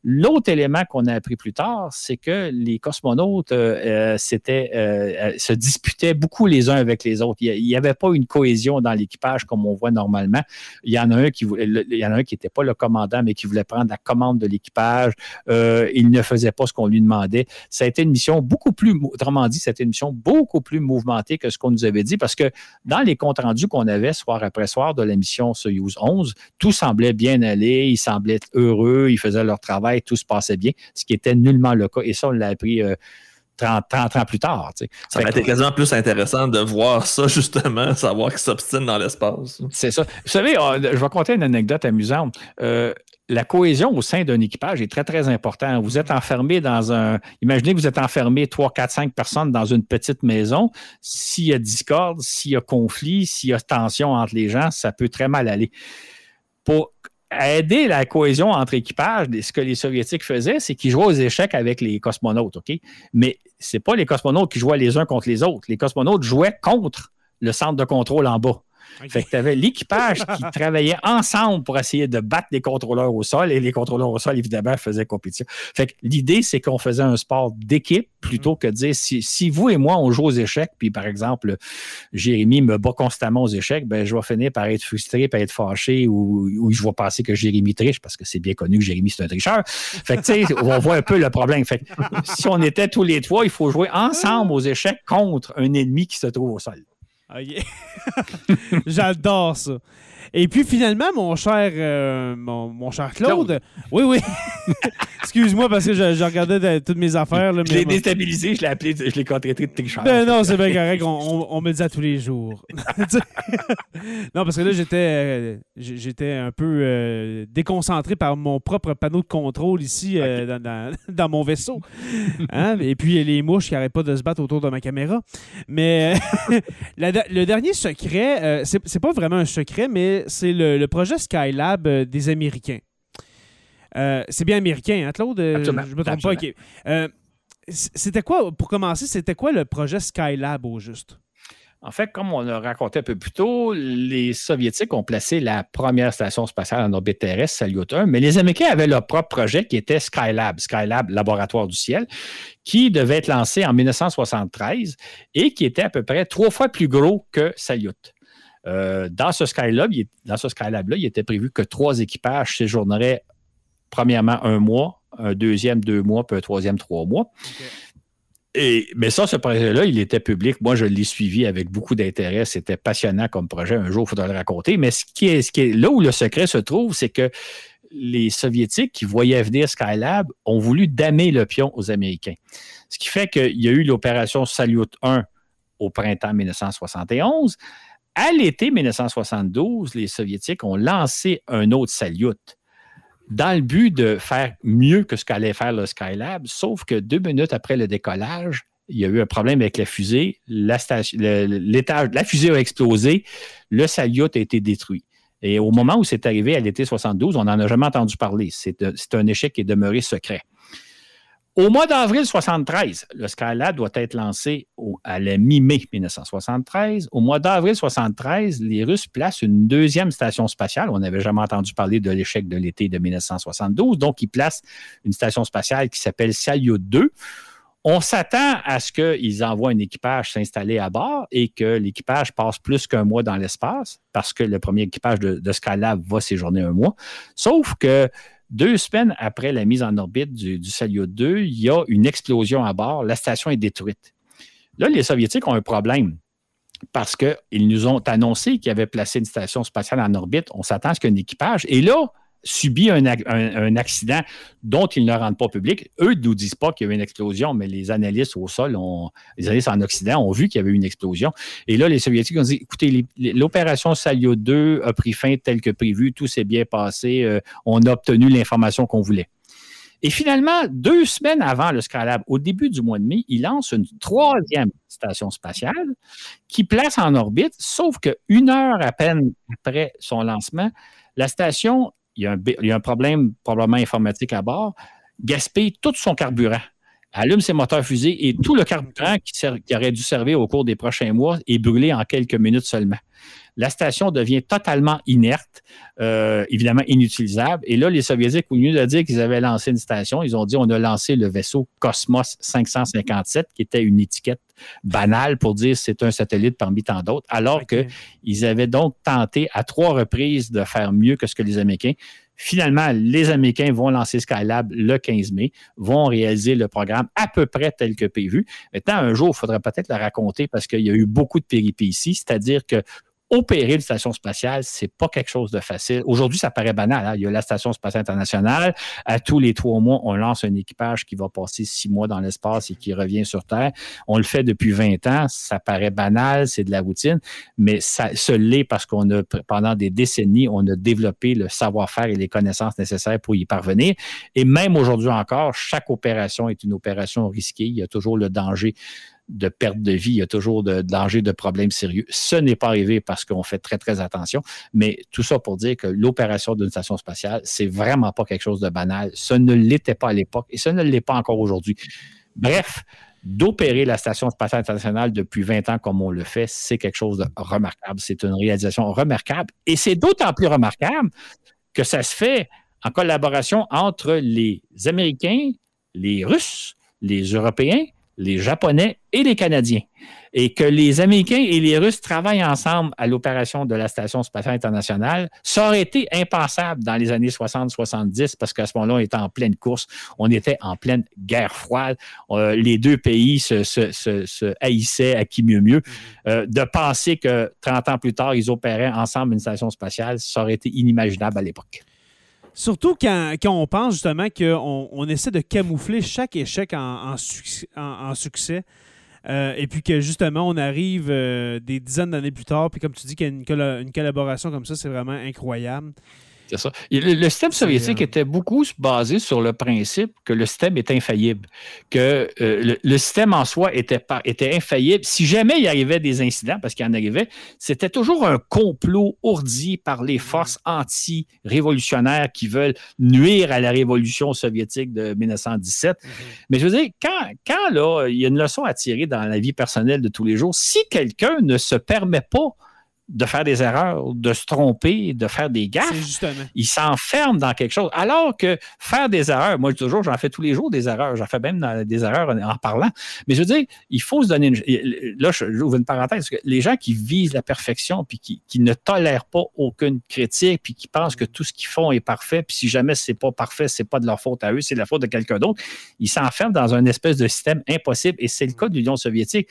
[SPEAKER 3] L'autre élément qu'on a appris plus tard, c'est que les cosmonautes euh, euh, euh, se disputaient beaucoup les uns avec les autres. Il n'y avait pas une cohésion dans l'équipage comme on voit normalement. Il y en a un qui il y en a un qui n'était pas le commandant, mais qui voulait prendre la commande de l'équipage. il ne faisait pas ce qu'on lui demandait. Ça a été une mission beaucoup plus, autrement dit, c'était une mission beaucoup plus mouvementée que ce qu'on nous avait dit, parce que dans les comptes rendus qu'on avait soir après soir de la mission Soyuz 11, tout semblait bien aller, ils semblaient heureux, ils faisaient leur travail tout se passait bien, ce qui était nullement le cas. Et ça, on l'a appris 30, euh, ans plus tard.
[SPEAKER 2] Ça aurait été quasiment plus intéressant de voir ça, justement, savoir qu'ils s'obstinent dans l'espace.
[SPEAKER 3] C'est ça. Vous savez, euh, je vais conter une anecdote amusante. Euh, la cohésion au sein d'un équipage est très, très importante. Vous êtes enfermé dans un. Imaginez que vous êtes enfermé 3, 4, 5 personnes dans une petite maison. S'il y a discorde, s'il y a conflit, s'il y a tension entre les gens, ça peut très mal aller. Pour aider la cohésion entre équipages, ce que les Soviétiques faisaient, c'est qu'ils jouaient aux échecs avec les cosmonautes? Mais ce n'est pas les cosmonautes qui jouaient les uns contre les autres. Les cosmonautes jouaient contre le centre de contrôle en bas. Fait que tu avais l'équipage qui travaillait ensemble pour essayer de battre les contrôleurs au sol et les contrôleurs au sol, évidemment, faisaient compétition. Fait que l'idée, c'est qu'on faisait un sport d'équipe plutôt mm. que de dire si, vous et moi, on joue aux échecs, puis par exemple, Jérémy me bat constamment aux échecs, ben, je vais finir par être frustré, par être fâché ou, je vais penser que Jérémy triche parce que c'est bien connu que Jérémy, c'est un tricheur. Fait que, tu sais, on voit un peu le problème. Fait que, si on était tous les trois, il faut jouer ensemble aux échecs contre un ennemi qui se trouve au sol.
[SPEAKER 1] J'adore ça. Et puis finalement, mon cher, euh, mon, cher Claude, oui, oui. Excuse-moi parce que je, regardais toutes mes affaires.
[SPEAKER 3] je l'ai déstabilisé, je l'ai appelé, je l'ai contraité de tricheur.
[SPEAKER 1] Ben non, c'est bien correct, on, me le dit à tous les jours. non, parce que là, j'étais euh, j'étais un peu euh, déconcentré par mon propre panneau de contrôle ici dans, mon vaisseau. Hein? Et puis les mouches qui n'arrêtent pas de se battre autour de ma caméra. Mais le dernier secret, c'est pas vraiment un secret, mais c'est le, projet Skylab euh, des Américains. Euh, c'est bien américain, hein, Claude? Euh, je me trompe pas. c'était quoi, pour commencer, c'était quoi le projet Skylab au juste?
[SPEAKER 3] En fait, comme on a raconté un peu plus tôt, les Soviétiques ont placé la première station spatiale en orbite terrestre, Salyut 1, mais les Américains avaient leur propre projet qui était Skylab, Skylab Laboratoire du ciel, qui devait être lancé en 1973 et qui était à peu près trois fois plus gros que Salyut. Euh, dans ce Skylab, il, dans ce Skylab-là, il était prévu que trois équipages séjourneraient premièrement un mois, un deuxième deux mois, puis un troisième trois mois. Et, mais ça, ce projet-là, il était public. Moi, je l'ai suivi avec beaucoup d'intérêt. C'était passionnant comme projet. Un jour, il faudra le raconter. Mais ce qui est, ce qui est là où le secret se trouve, c'est que les Soviétiques qui voyaient venir Skylab ont voulu damer le pion aux Américains. Ce qui fait qu'il y a eu l'opération Salyut 1 au printemps 1971. À l'été 1972, les Soviétiques ont lancé un autre Salyut dans le but de faire mieux que ce qu'allait faire le Skylab, sauf que deux minutes après le décollage, il y a eu un problème avec la fusée, la, la fusée a explosé, le Salyut a été détruit. Et au moment où c'est arrivé à l'été 72, on n'en a jamais entendu parler. C'est un échec qui est demeuré secret. Au mois d'avril 73, le Skylab doit être lancé à la mi-mai 1973. Au mois d'avril 73, les Russes placent une deuxième station spatiale. On n'avait jamais entendu parler de l'échec de l'été de 1972. Donc, ils placent une station spatiale qui s'appelle Salyut 2. On s'attend à ce qu'ils envoient un équipage s'installer à bord et que l'équipage passe plus qu'un mois dans l'espace parce que le premier équipage de, de Skylab va séjourner un mois. Sauf que deux semaines après la mise en orbite du, du Salyut 2, il y a une explosion à bord. La station est détruite. Là, les Soviétiques ont un problème parce qu'ils nous ont annoncé qu'ils avaient placé une station spatiale en orbite. On s'attend à ce qu'un équipage. Et là, subit un, accident dont ils ne rendent pas public. Eux ne nous disent pas qu'il y a eu une explosion, mais les analystes au sol, ont, les analystes en Occident ont vu qu'il y avait eu une explosion. Et là, les Soviétiques ont dit, écoutez, l'opération Salyut 2 a pris fin tel que prévu, tout s'est bien passé, euh, on a obtenu l'information qu'on voulait. Et finalement, deux semaines avant le Skylab, au début du mois de mai, il lance une troisième station spatiale qui place en orbite, sauf qu'une heure à peine après son lancement, la station il y, a un, problème probablement informatique à bord, gaspille tout son carburant allume ses moteurs fusées et tout le carburant qui, aurait dû servir au cours des prochains mois est brûlé en quelques minutes seulement. La station devient totalement inerte, euh, évidemment inutilisable. Et là, les Soviétiques, au lieu de dire qu'ils avaient lancé une station, ils ont dit on a lancé le vaisseau Cosmos 557, qui était une étiquette banale pour dire c'est un satellite parmi tant d'autres, alors qu'ils avaient donc tenté à trois reprises de faire mieux que ce que les Américains. Finalement, les Américains vont lancer Skylab le 15 mai, vont réaliser le programme à peu près tel que prévu. Maintenant, un jour, il faudrait peut-être le raconter parce qu'il y a eu beaucoup de péripéties, c'est-à-dire que opérer une station spatiale, c'est pas quelque chose de facile. Aujourd'hui, ça paraît banal. Hein. Il y a la Station spatiale internationale. À tous les trois mois, on lance un équipage qui va passer six mois dans l'espace et qui revient sur Terre. On le fait depuis 20 ans. Ça paraît banal, c'est de la routine, mais ça se l'est parce qu'on a, pendant des décennies, on a développé le savoir-faire et les connaissances nécessaires pour y parvenir. Et même aujourd'hui encore, chaque opération est une opération risquée. Il y a toujours le danger de perte de vie, il y a toujours de, danger de problèmes sérieux. Ce n'est pas arrivé parce qu'on fait très, très attention, mais tout ça pour dire que l'opération d'une station spatiale, c'est vraiment pas quelque chose de banal. Ce ne l'était pas à l'époque et ce ne l'est pas encore aujourd'hui. Bref, d'opérer la Station spatiale internationale depuis 20 ans comme on le fait, c'est quelque chose de remarquable. C'est une réalisation remarquable et c'est d'autant plus remarquable que ça se fait en collaboration entre les Américains, les Russes, les Européens, les Japonais et les Canadiens. Et que les Américains et les Russes travaillent ensemble à l'opération de la Station spatiale internationale, ça aurait été impensable dans les années 60-70 parce qu'à ce moment-là, on était en pleine course, on était en pleine guerre froide. Euh, les deux pays se, se, haïssaient à qui mieux mieux. Mm-hmm. Euh, de penser que 30 ans plus tard, ils opéraient ensemble une station spatiale, ça aurait été inimaginable à l'époque.
[SPEAKER 1] Surtout quand, on pense justement qu'on on essaie de camoufler chaque échec en, succès. Euh, et puis que justement, on arrive euh, des dizaines d'années plus tard, puis comme tu dis qu'il collaboration comme ça, c'est vraiment incroyable.
[SPEAKER 3] C'est ça. Le, système soviétique était beaucoup basé sur le principe que le système est infaillible, que euh, le, système en soi était, était infaillible. Si jamais il arrivait des incidents, parce qu'il en arrivait, c'était toujours un complot ourdi par les forces anti-révolutionnaires qui veulent nuire à la révolution soviétique de 1917. Mm-hmm. Mais je veux dire, quand, quand là, il y a une leçon à tirer dans la vie personnelle de tous les jours, si quelqu'un ne se permet pas de faire des erreurs, de se tromper, de faire des gaffes. Il s'enferme dans quelque chose. Alors que faire des erreurs, moi, toujours, j'en fais tous les jours des erreurs. J'en fais même des erreurs en, parlant. Mais je veux dire, il faut se donner une. Là, j'ouvre une parenthèse. Que les gens qui visent la perfection puis qui, ne tolèrent pas aucune critique puis qui pensent que tout ce qu'ils font est parfait puis si jamais c'est pas parfait, c'est pas de leur faute à eux, c'est la faute de quelqu'un d'autre. Ils s'enferment dans un espèce de système impossible et c'est le cas de l'Union soviétique.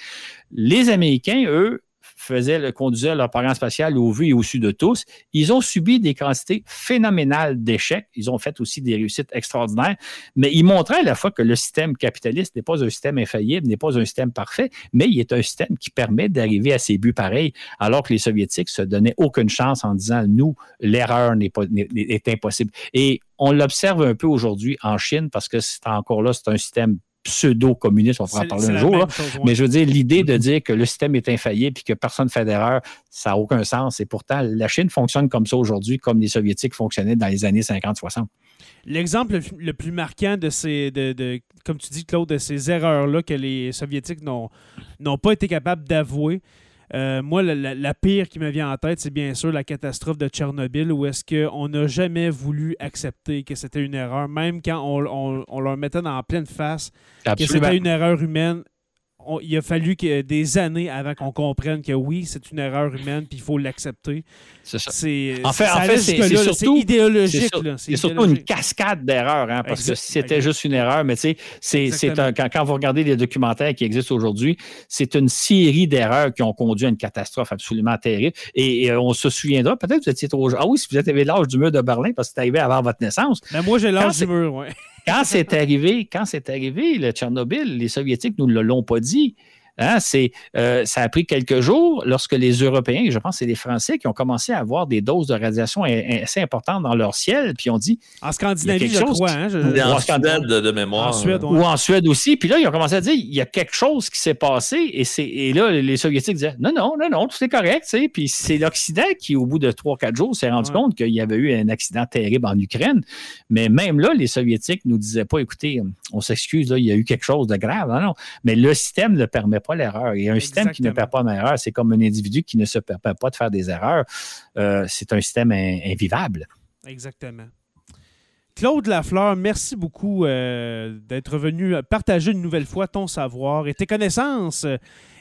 [SPEAKER 3] Les Américains, eux, faisaient, conduisaient leur programme spatial au vu et au su de tous. Ils ont subi des quantités phénoménales d'échecs. Ils ont fait aussi des réussites extraordinaires, mais ils montraient à la fois que le système capitaliste n'est pas un système infaillible, n'est pas un système parfait, mais il est un système qui permet d'arriver à ses buts pareils, alors que les Soviétiques se donnaient aucune chance en disant, nous, l'erreur n'est pas, est impossible. Et on l'observe un peu aujourd'hui en Chine parce que c'est encore là, c'est un système pseudo-communiste, on pourra en parler un jour. Mais je veux dire, l'idée de dire que le système est infaillible et que personne ne fait d'erreur, ça n'a aucun sens. Et pourtant, la Chine fonctionne comme ça aujourd'hui, comme les Soviétiques fonctionnaient dans les années 50-60.
[SPEAKER 1] L'exemple le plus marquant de ces, de, comme tu dis, Claude, de ces erreurs-là que les Soviétiques n'ont pas été capables d'avouer, Euh, moi, la, pire qui me vient en tête, c'est bien sûr la catastrophe de Tchernobyl, où est-ce qu'on n'a jamais voulu accepter que c'était une erreur, même quand on, on, leur mettait dans pleine face que c'était une erreur humaine il a fallu que des années avant qu'on comprenne que oui, c'est une erreur humaine, puis il faut l'accepter.
[SPEAKER 3] C'est ça. En fait, en fait c'est surtout idéologique. C'est surtout une cascade d'erreurs, hein, parce que c'était juste une erreur, mais tu sais, c'est quand, quand, vous regardez les documentaires qui existent aujourd'hui, c'est une série d'erreurs qui ont conduit à une catastrophe absolument terrible. Et, on se souviendra, peut-être que vous étiez trop jeune. Ah oui, si vous avez l'âge du mur de Berlin, parce que c'est arrivé avant votre naissance.
[SPEAKER 1] Mais ben, moi, j'ai l'âge du mur, oui
[SPEAKER 3] quand c'est arrivé, quand c'est arrivé, le Tchernobyl, les Soviétiques nous ne l'ont pas dit. Hein, c'est, euh, ça a pris quelques jours lorsque les Européens, je pense que c'est les Français, qui ont commencé à avoir des doses de radiation assez importantes dans leur ciel, puis ont dit.
[SPEAKER 1] En Scandinavie, je crois. Hein,
[SPEAKER 2] en Suède de, mémoire. En
[SPEAKER 3] Suède, Ou en Suède aussi. Puis là, ils ont commencé à dire il y a quelque chose qui s'est passé. Et, c'est, et là, les Soviétiques disaient non, non, non, non, tout est correct. Puis c'est l'Occident qui, au bout de 3-4 jours, s'est rendu compte qu'il y avait eu un accident terrible en Ukraine. Mais même là, les Soviétiques ne nous disaient pas écoutez, on s'excuse, il y a eu quelque chose de grave. Non, non. Mais le système ne permet pas l'erreur. Et un système qui ne perd pas d'erreur, c'est comme un individu qui ne se permet pas de faire des erreurs. Euh, c'est un système invivable.
[SPEAKER 1] Exactement. Claude Lafleur, merci beaucoup euh, d'être venu partager une nouvelle fois ton savoir et tes connaissances euh,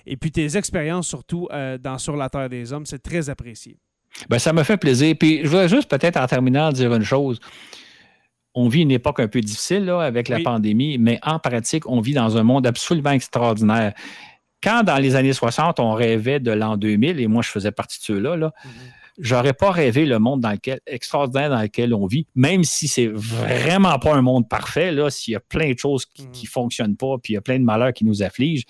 [SPEAKER 1] et puis tes expériences surtout dans Sur la Terre des Hommes. C'est très apprécié.
[SPEAKER 3] Ben, ça me fait plaisir. Puis je voudrais juste peut-être en terminant dire une chose on vit une époque un peu difficile là, avec la pandémie, mais en pratique, on vit dans un monde absolument extraordinaire. Quand dans les années 60, on rêvait de l'an 2000, et moi je faisais partie de ceux-là, là, mm-hmm. j'aurais pas rêvé le monde dans lequel, extraordinaire dans lequel on vit, même si c'est vraiment pas un monde parfait, là, s'il y a plein de choses qui, ne mm-hmm. fonctionnent pas, puis il y a plein de malheurs qui nous affligent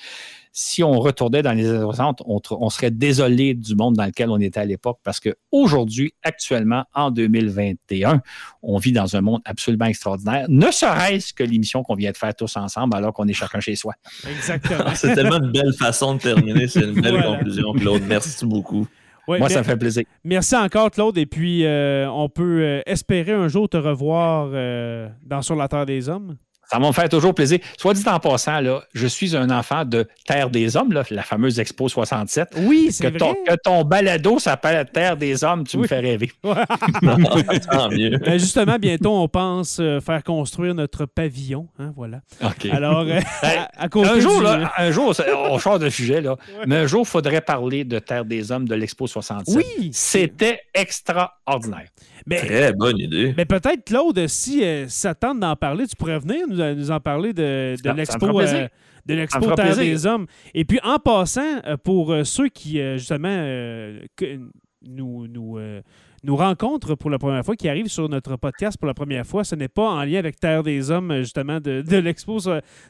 [SPEAKER 3] si on retournait dans les années 60, on, serait désolé du monde dans lequel on était à l'époque parce qu'aujourd'hui, actuellement, en 2021, on vit dans un monde absolument extraordinaire, ne serait-ce que l'émission qu'on vient de faire tous ensemble alors qu'on est chacun chez soi.
[SPEAKER 1] Exactement.
[SPEAKER 2] C'est tellement une belle façon de terminer. C'est une belle conclusion, Claude. Merci beaucoup.
[SPEAKER 3] Moi, ça me fait plaisir.
[SPEAKER 1] Merci encore, Claude. Et puis, euh, on peut euh, espérer un jour te revoir euh, dans Sur la Terre des Hommes.
[SPEAKER 3] Ça va me faire toujours plaisir. Soit dit en passant, là, je suis un enfant de Terre des Hommes, la fameuse Expo 67.
[SPEAKER 1] Oui, c'est
[SPEAKER 3] vrai. que ton balado s'appelle Terre des Hommes, tu me fais rêver.
[SPEAKER 1] Tant mieux. Ben, justement, bientôt, on pense euh, faire construire notre pavillon. Hein, voilà. Alors, euh, ben,
[SPEAKER 3] un, jour, là, un jour, on change de sujet, là, mais un jour, il faudrait parler de Terre des Hommes de l'Expo 67.
[SPEAKER 1] Oui.
[SPEAKER 3] C'était extraordinaire.
[SPEAKER 2] Très bonne idée.
[SPEAKER 1] Mais peut-être, Claude, si euh, ça tente d'en parler, tu pourrais venir nous, en parler de, de l'expo. Euh, de l'expo Terre des Hommes. Et puis, en passant, euh, pour ceux qui, justement, nous, nous nous rencontrent pour la première fois, qui arrivent sur notre podcast pour la première fois. Ce n'est pas en lien avec Terre des Hommes, justement, de, l'Expo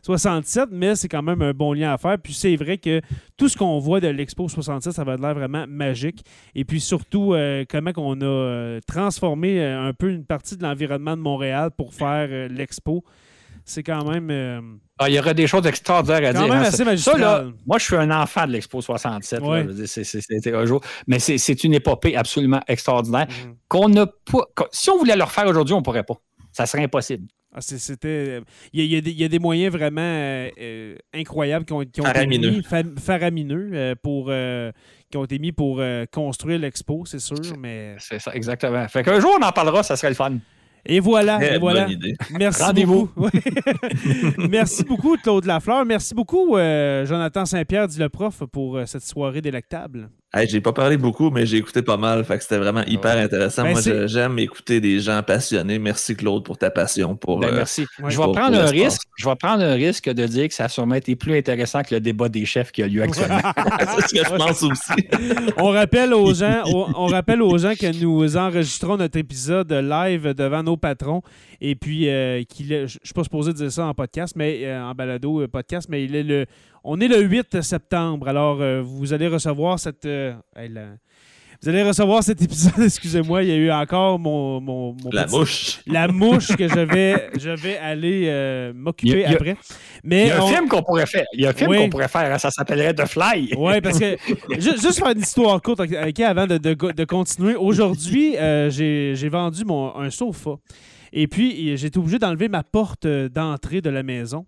[SPEAKER 1] 67, mais c'est quand même un bon lien à faire. Puis c'est vrai que tout ce qu'on voit de l'Expo 67, ça va de l'air vraiment magique. Et puis surtout, euh, comment on a euh, transformé euh, un peu une partie de l'environnement de Montréal pour faire l'Expo. C'est quand même
[SPEAKER 3] ah, il y aurait des choses extraordinaires à dire. Hein. Ça, là, moi, je suis un enfant de l'Expo 67. C'était un jour. Mais c'est une épopée absolument extraordinaire mm. qu'on n'a pas. Si on voulait le refaire aujourd'hui, on ne pourrait pas. Ça serait impossible.
[SPEAKER 1] Ah, c'était. Il y, a, des moyens vraiment euh, euh, incroyables qui ont, qui ont été mis, faramineux, euh, pour, qui ont été mis pour construire l'expo, c'est sûr. Mais...
[SPEAKER 3] C'est ça, exactement. Fait qu'un jour, on en parlera, ça serait le fun.
[SPEAKER 1] Et voilà, et voilà. Merci
[SPEAKER 3] Rendez-vous.
[SPEAKER 1] Merci beaucoup, Claude Lafleur. Merci beaucoup, euh, Jonathan Saint-Pierre, dit le prof, pour euh, cette soirée délectable.
[SPEAKER 2] Hey, j'ai pas parlé beaucoup, mais j'ai écouté pas mal. Fait que c'était vraiment hyper intéressant. Ben, Moi, j'aime écouter des gens passionnés. Merci, Claude, pour ta passion. Pour,
[SPEAKER 3] ben,
[SPEAKER 2] euh,
[SPEAKER 3] merci. je, vais prendre un risque, je vais prendre un risque de dire que ça a sûrement été plus intéressant que le débat des chefs qui a lieu actuellement.
[SPEAKER 2] C'est ce que je pense aussi.
[SPEAKER 1] on, rappelle aux gens, on, rappelle aux gens que nous enregistrons notre épisode live devant nos patrons. Et puis, euh, qu'il je ne suis pas supposé dire ça en podcast, mais euh, en balado podcast, mais il est le on est le 8 septembre, alors euh, vous allez recevoir cette. Euh, vous allez recevoir cet épisode, excusez-moi, il y a eu encore mon. mon,
[SPEAKER 2] la mouche.
[SPEAKER 1] La mouche que je vais, je vais aller euh, m'occuper après.
[SPEAKER 3] Mais il y a un film qu'on pourrait faire. Il y a un film qu'on pourrait faire, hein, ça s'appellerait The Fly.
[SPEAKER 1] Oui, parce que. juste, faire une histoire courte avant de, de, continuer. Aujourd'hui, j'ai vendu mon, un sofa. Et puis, j'ai été obligé d'enlever ma porte d'entrée de la maison.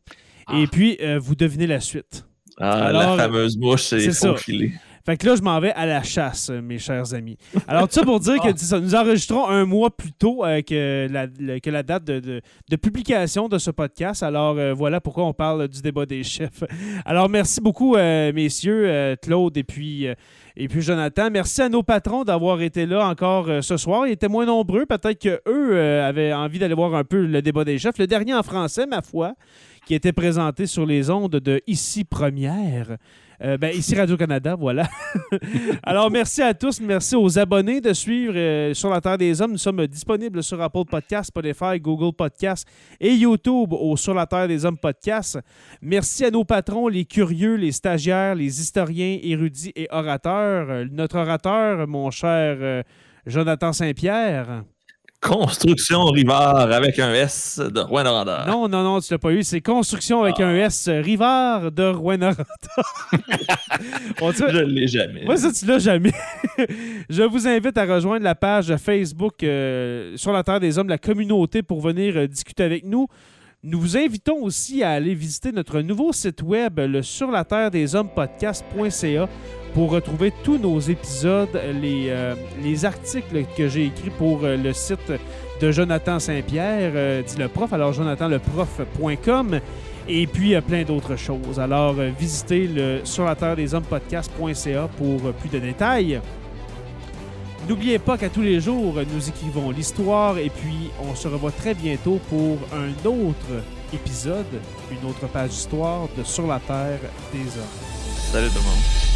[SPEAKER 1] Et ah. puis, euh, vous devinez la suite.
[SPEAKER 2] Ah, la fameuse mouche s'est faufilée.
[SPEAKER 1] Fait que là, je m'en vais à la chasse, mes chers amis. Alors, tout ça pour dire que ah. ça, nous enregistrons un mois plus tôt euh, que, la, que la date de, publication de ce podcast. Alors, euh, voilà pourquoi on parle du débat des chefs. Alors, merci beaucoup, euh, messieurs, Claude et puis, et puis Jonathan. Merci à nos patrons d'avoir été là encore ce soir. Ils étaient moins nombreux. Peut-être qu'eux avaient envie d'aller voir un peu le débat des chefs. Le dernier en français, ma foi, qui était présenté sur les ondes de Ici Première. Euh, ben, ici Radio-Canada, voilà. Alors, merci à tous. Merci aux abonnés de suivre euh, Sur la Terre des Hommes. Nous sommes disponibles sur Apple Podcasts, Spotify, Google Podcasts et YouTube au Sur la Terre des Hommes podcast. Merci à nos patrons, les curieux, les stagiaires, les historiens, érudits et orateurs. Euh, notre orateur, mon cher Jonathan Saint-Pierre.
[SPEAKER 2] Construction Rivard avec un S de rouen
[SPEAKER 1] Non, non, non, tu l'as pas eu. C'est Construction avec un S Rivard de rouen
[SPEAKER 2] Je ne l'ai jamais.
[SPEAKER 1] Moi, ça, tu l'as jamais. Je vous invite à rejoindre la page Facebook euh, sur la Terre des Hommes, la communauté, pour venir euh, discuter avec nous. Nous vous invitons aussi à aller visiter notre nouveau site web, le sur la terre des hommes podcast.ca pour retrouver tous nos épisodes, les, euh, les articles que j'ai écrits pour euh, le site de Jonathan Saint-Pierre, euh, dit le prof, alors jonathanleprof.com, et puis plein d'autres choses. Alors visitez le sur la terre des hommes podcast.ca pour plus de détails. N'oubliez pas qu'à tous les jours, nous écrivons l'histoire et puis on se revoit très bientôt pour un autre épisode, une autre page d'histoire de Sur la Terre des Hommes.
[SPEAKER 2] Salut tout le monde.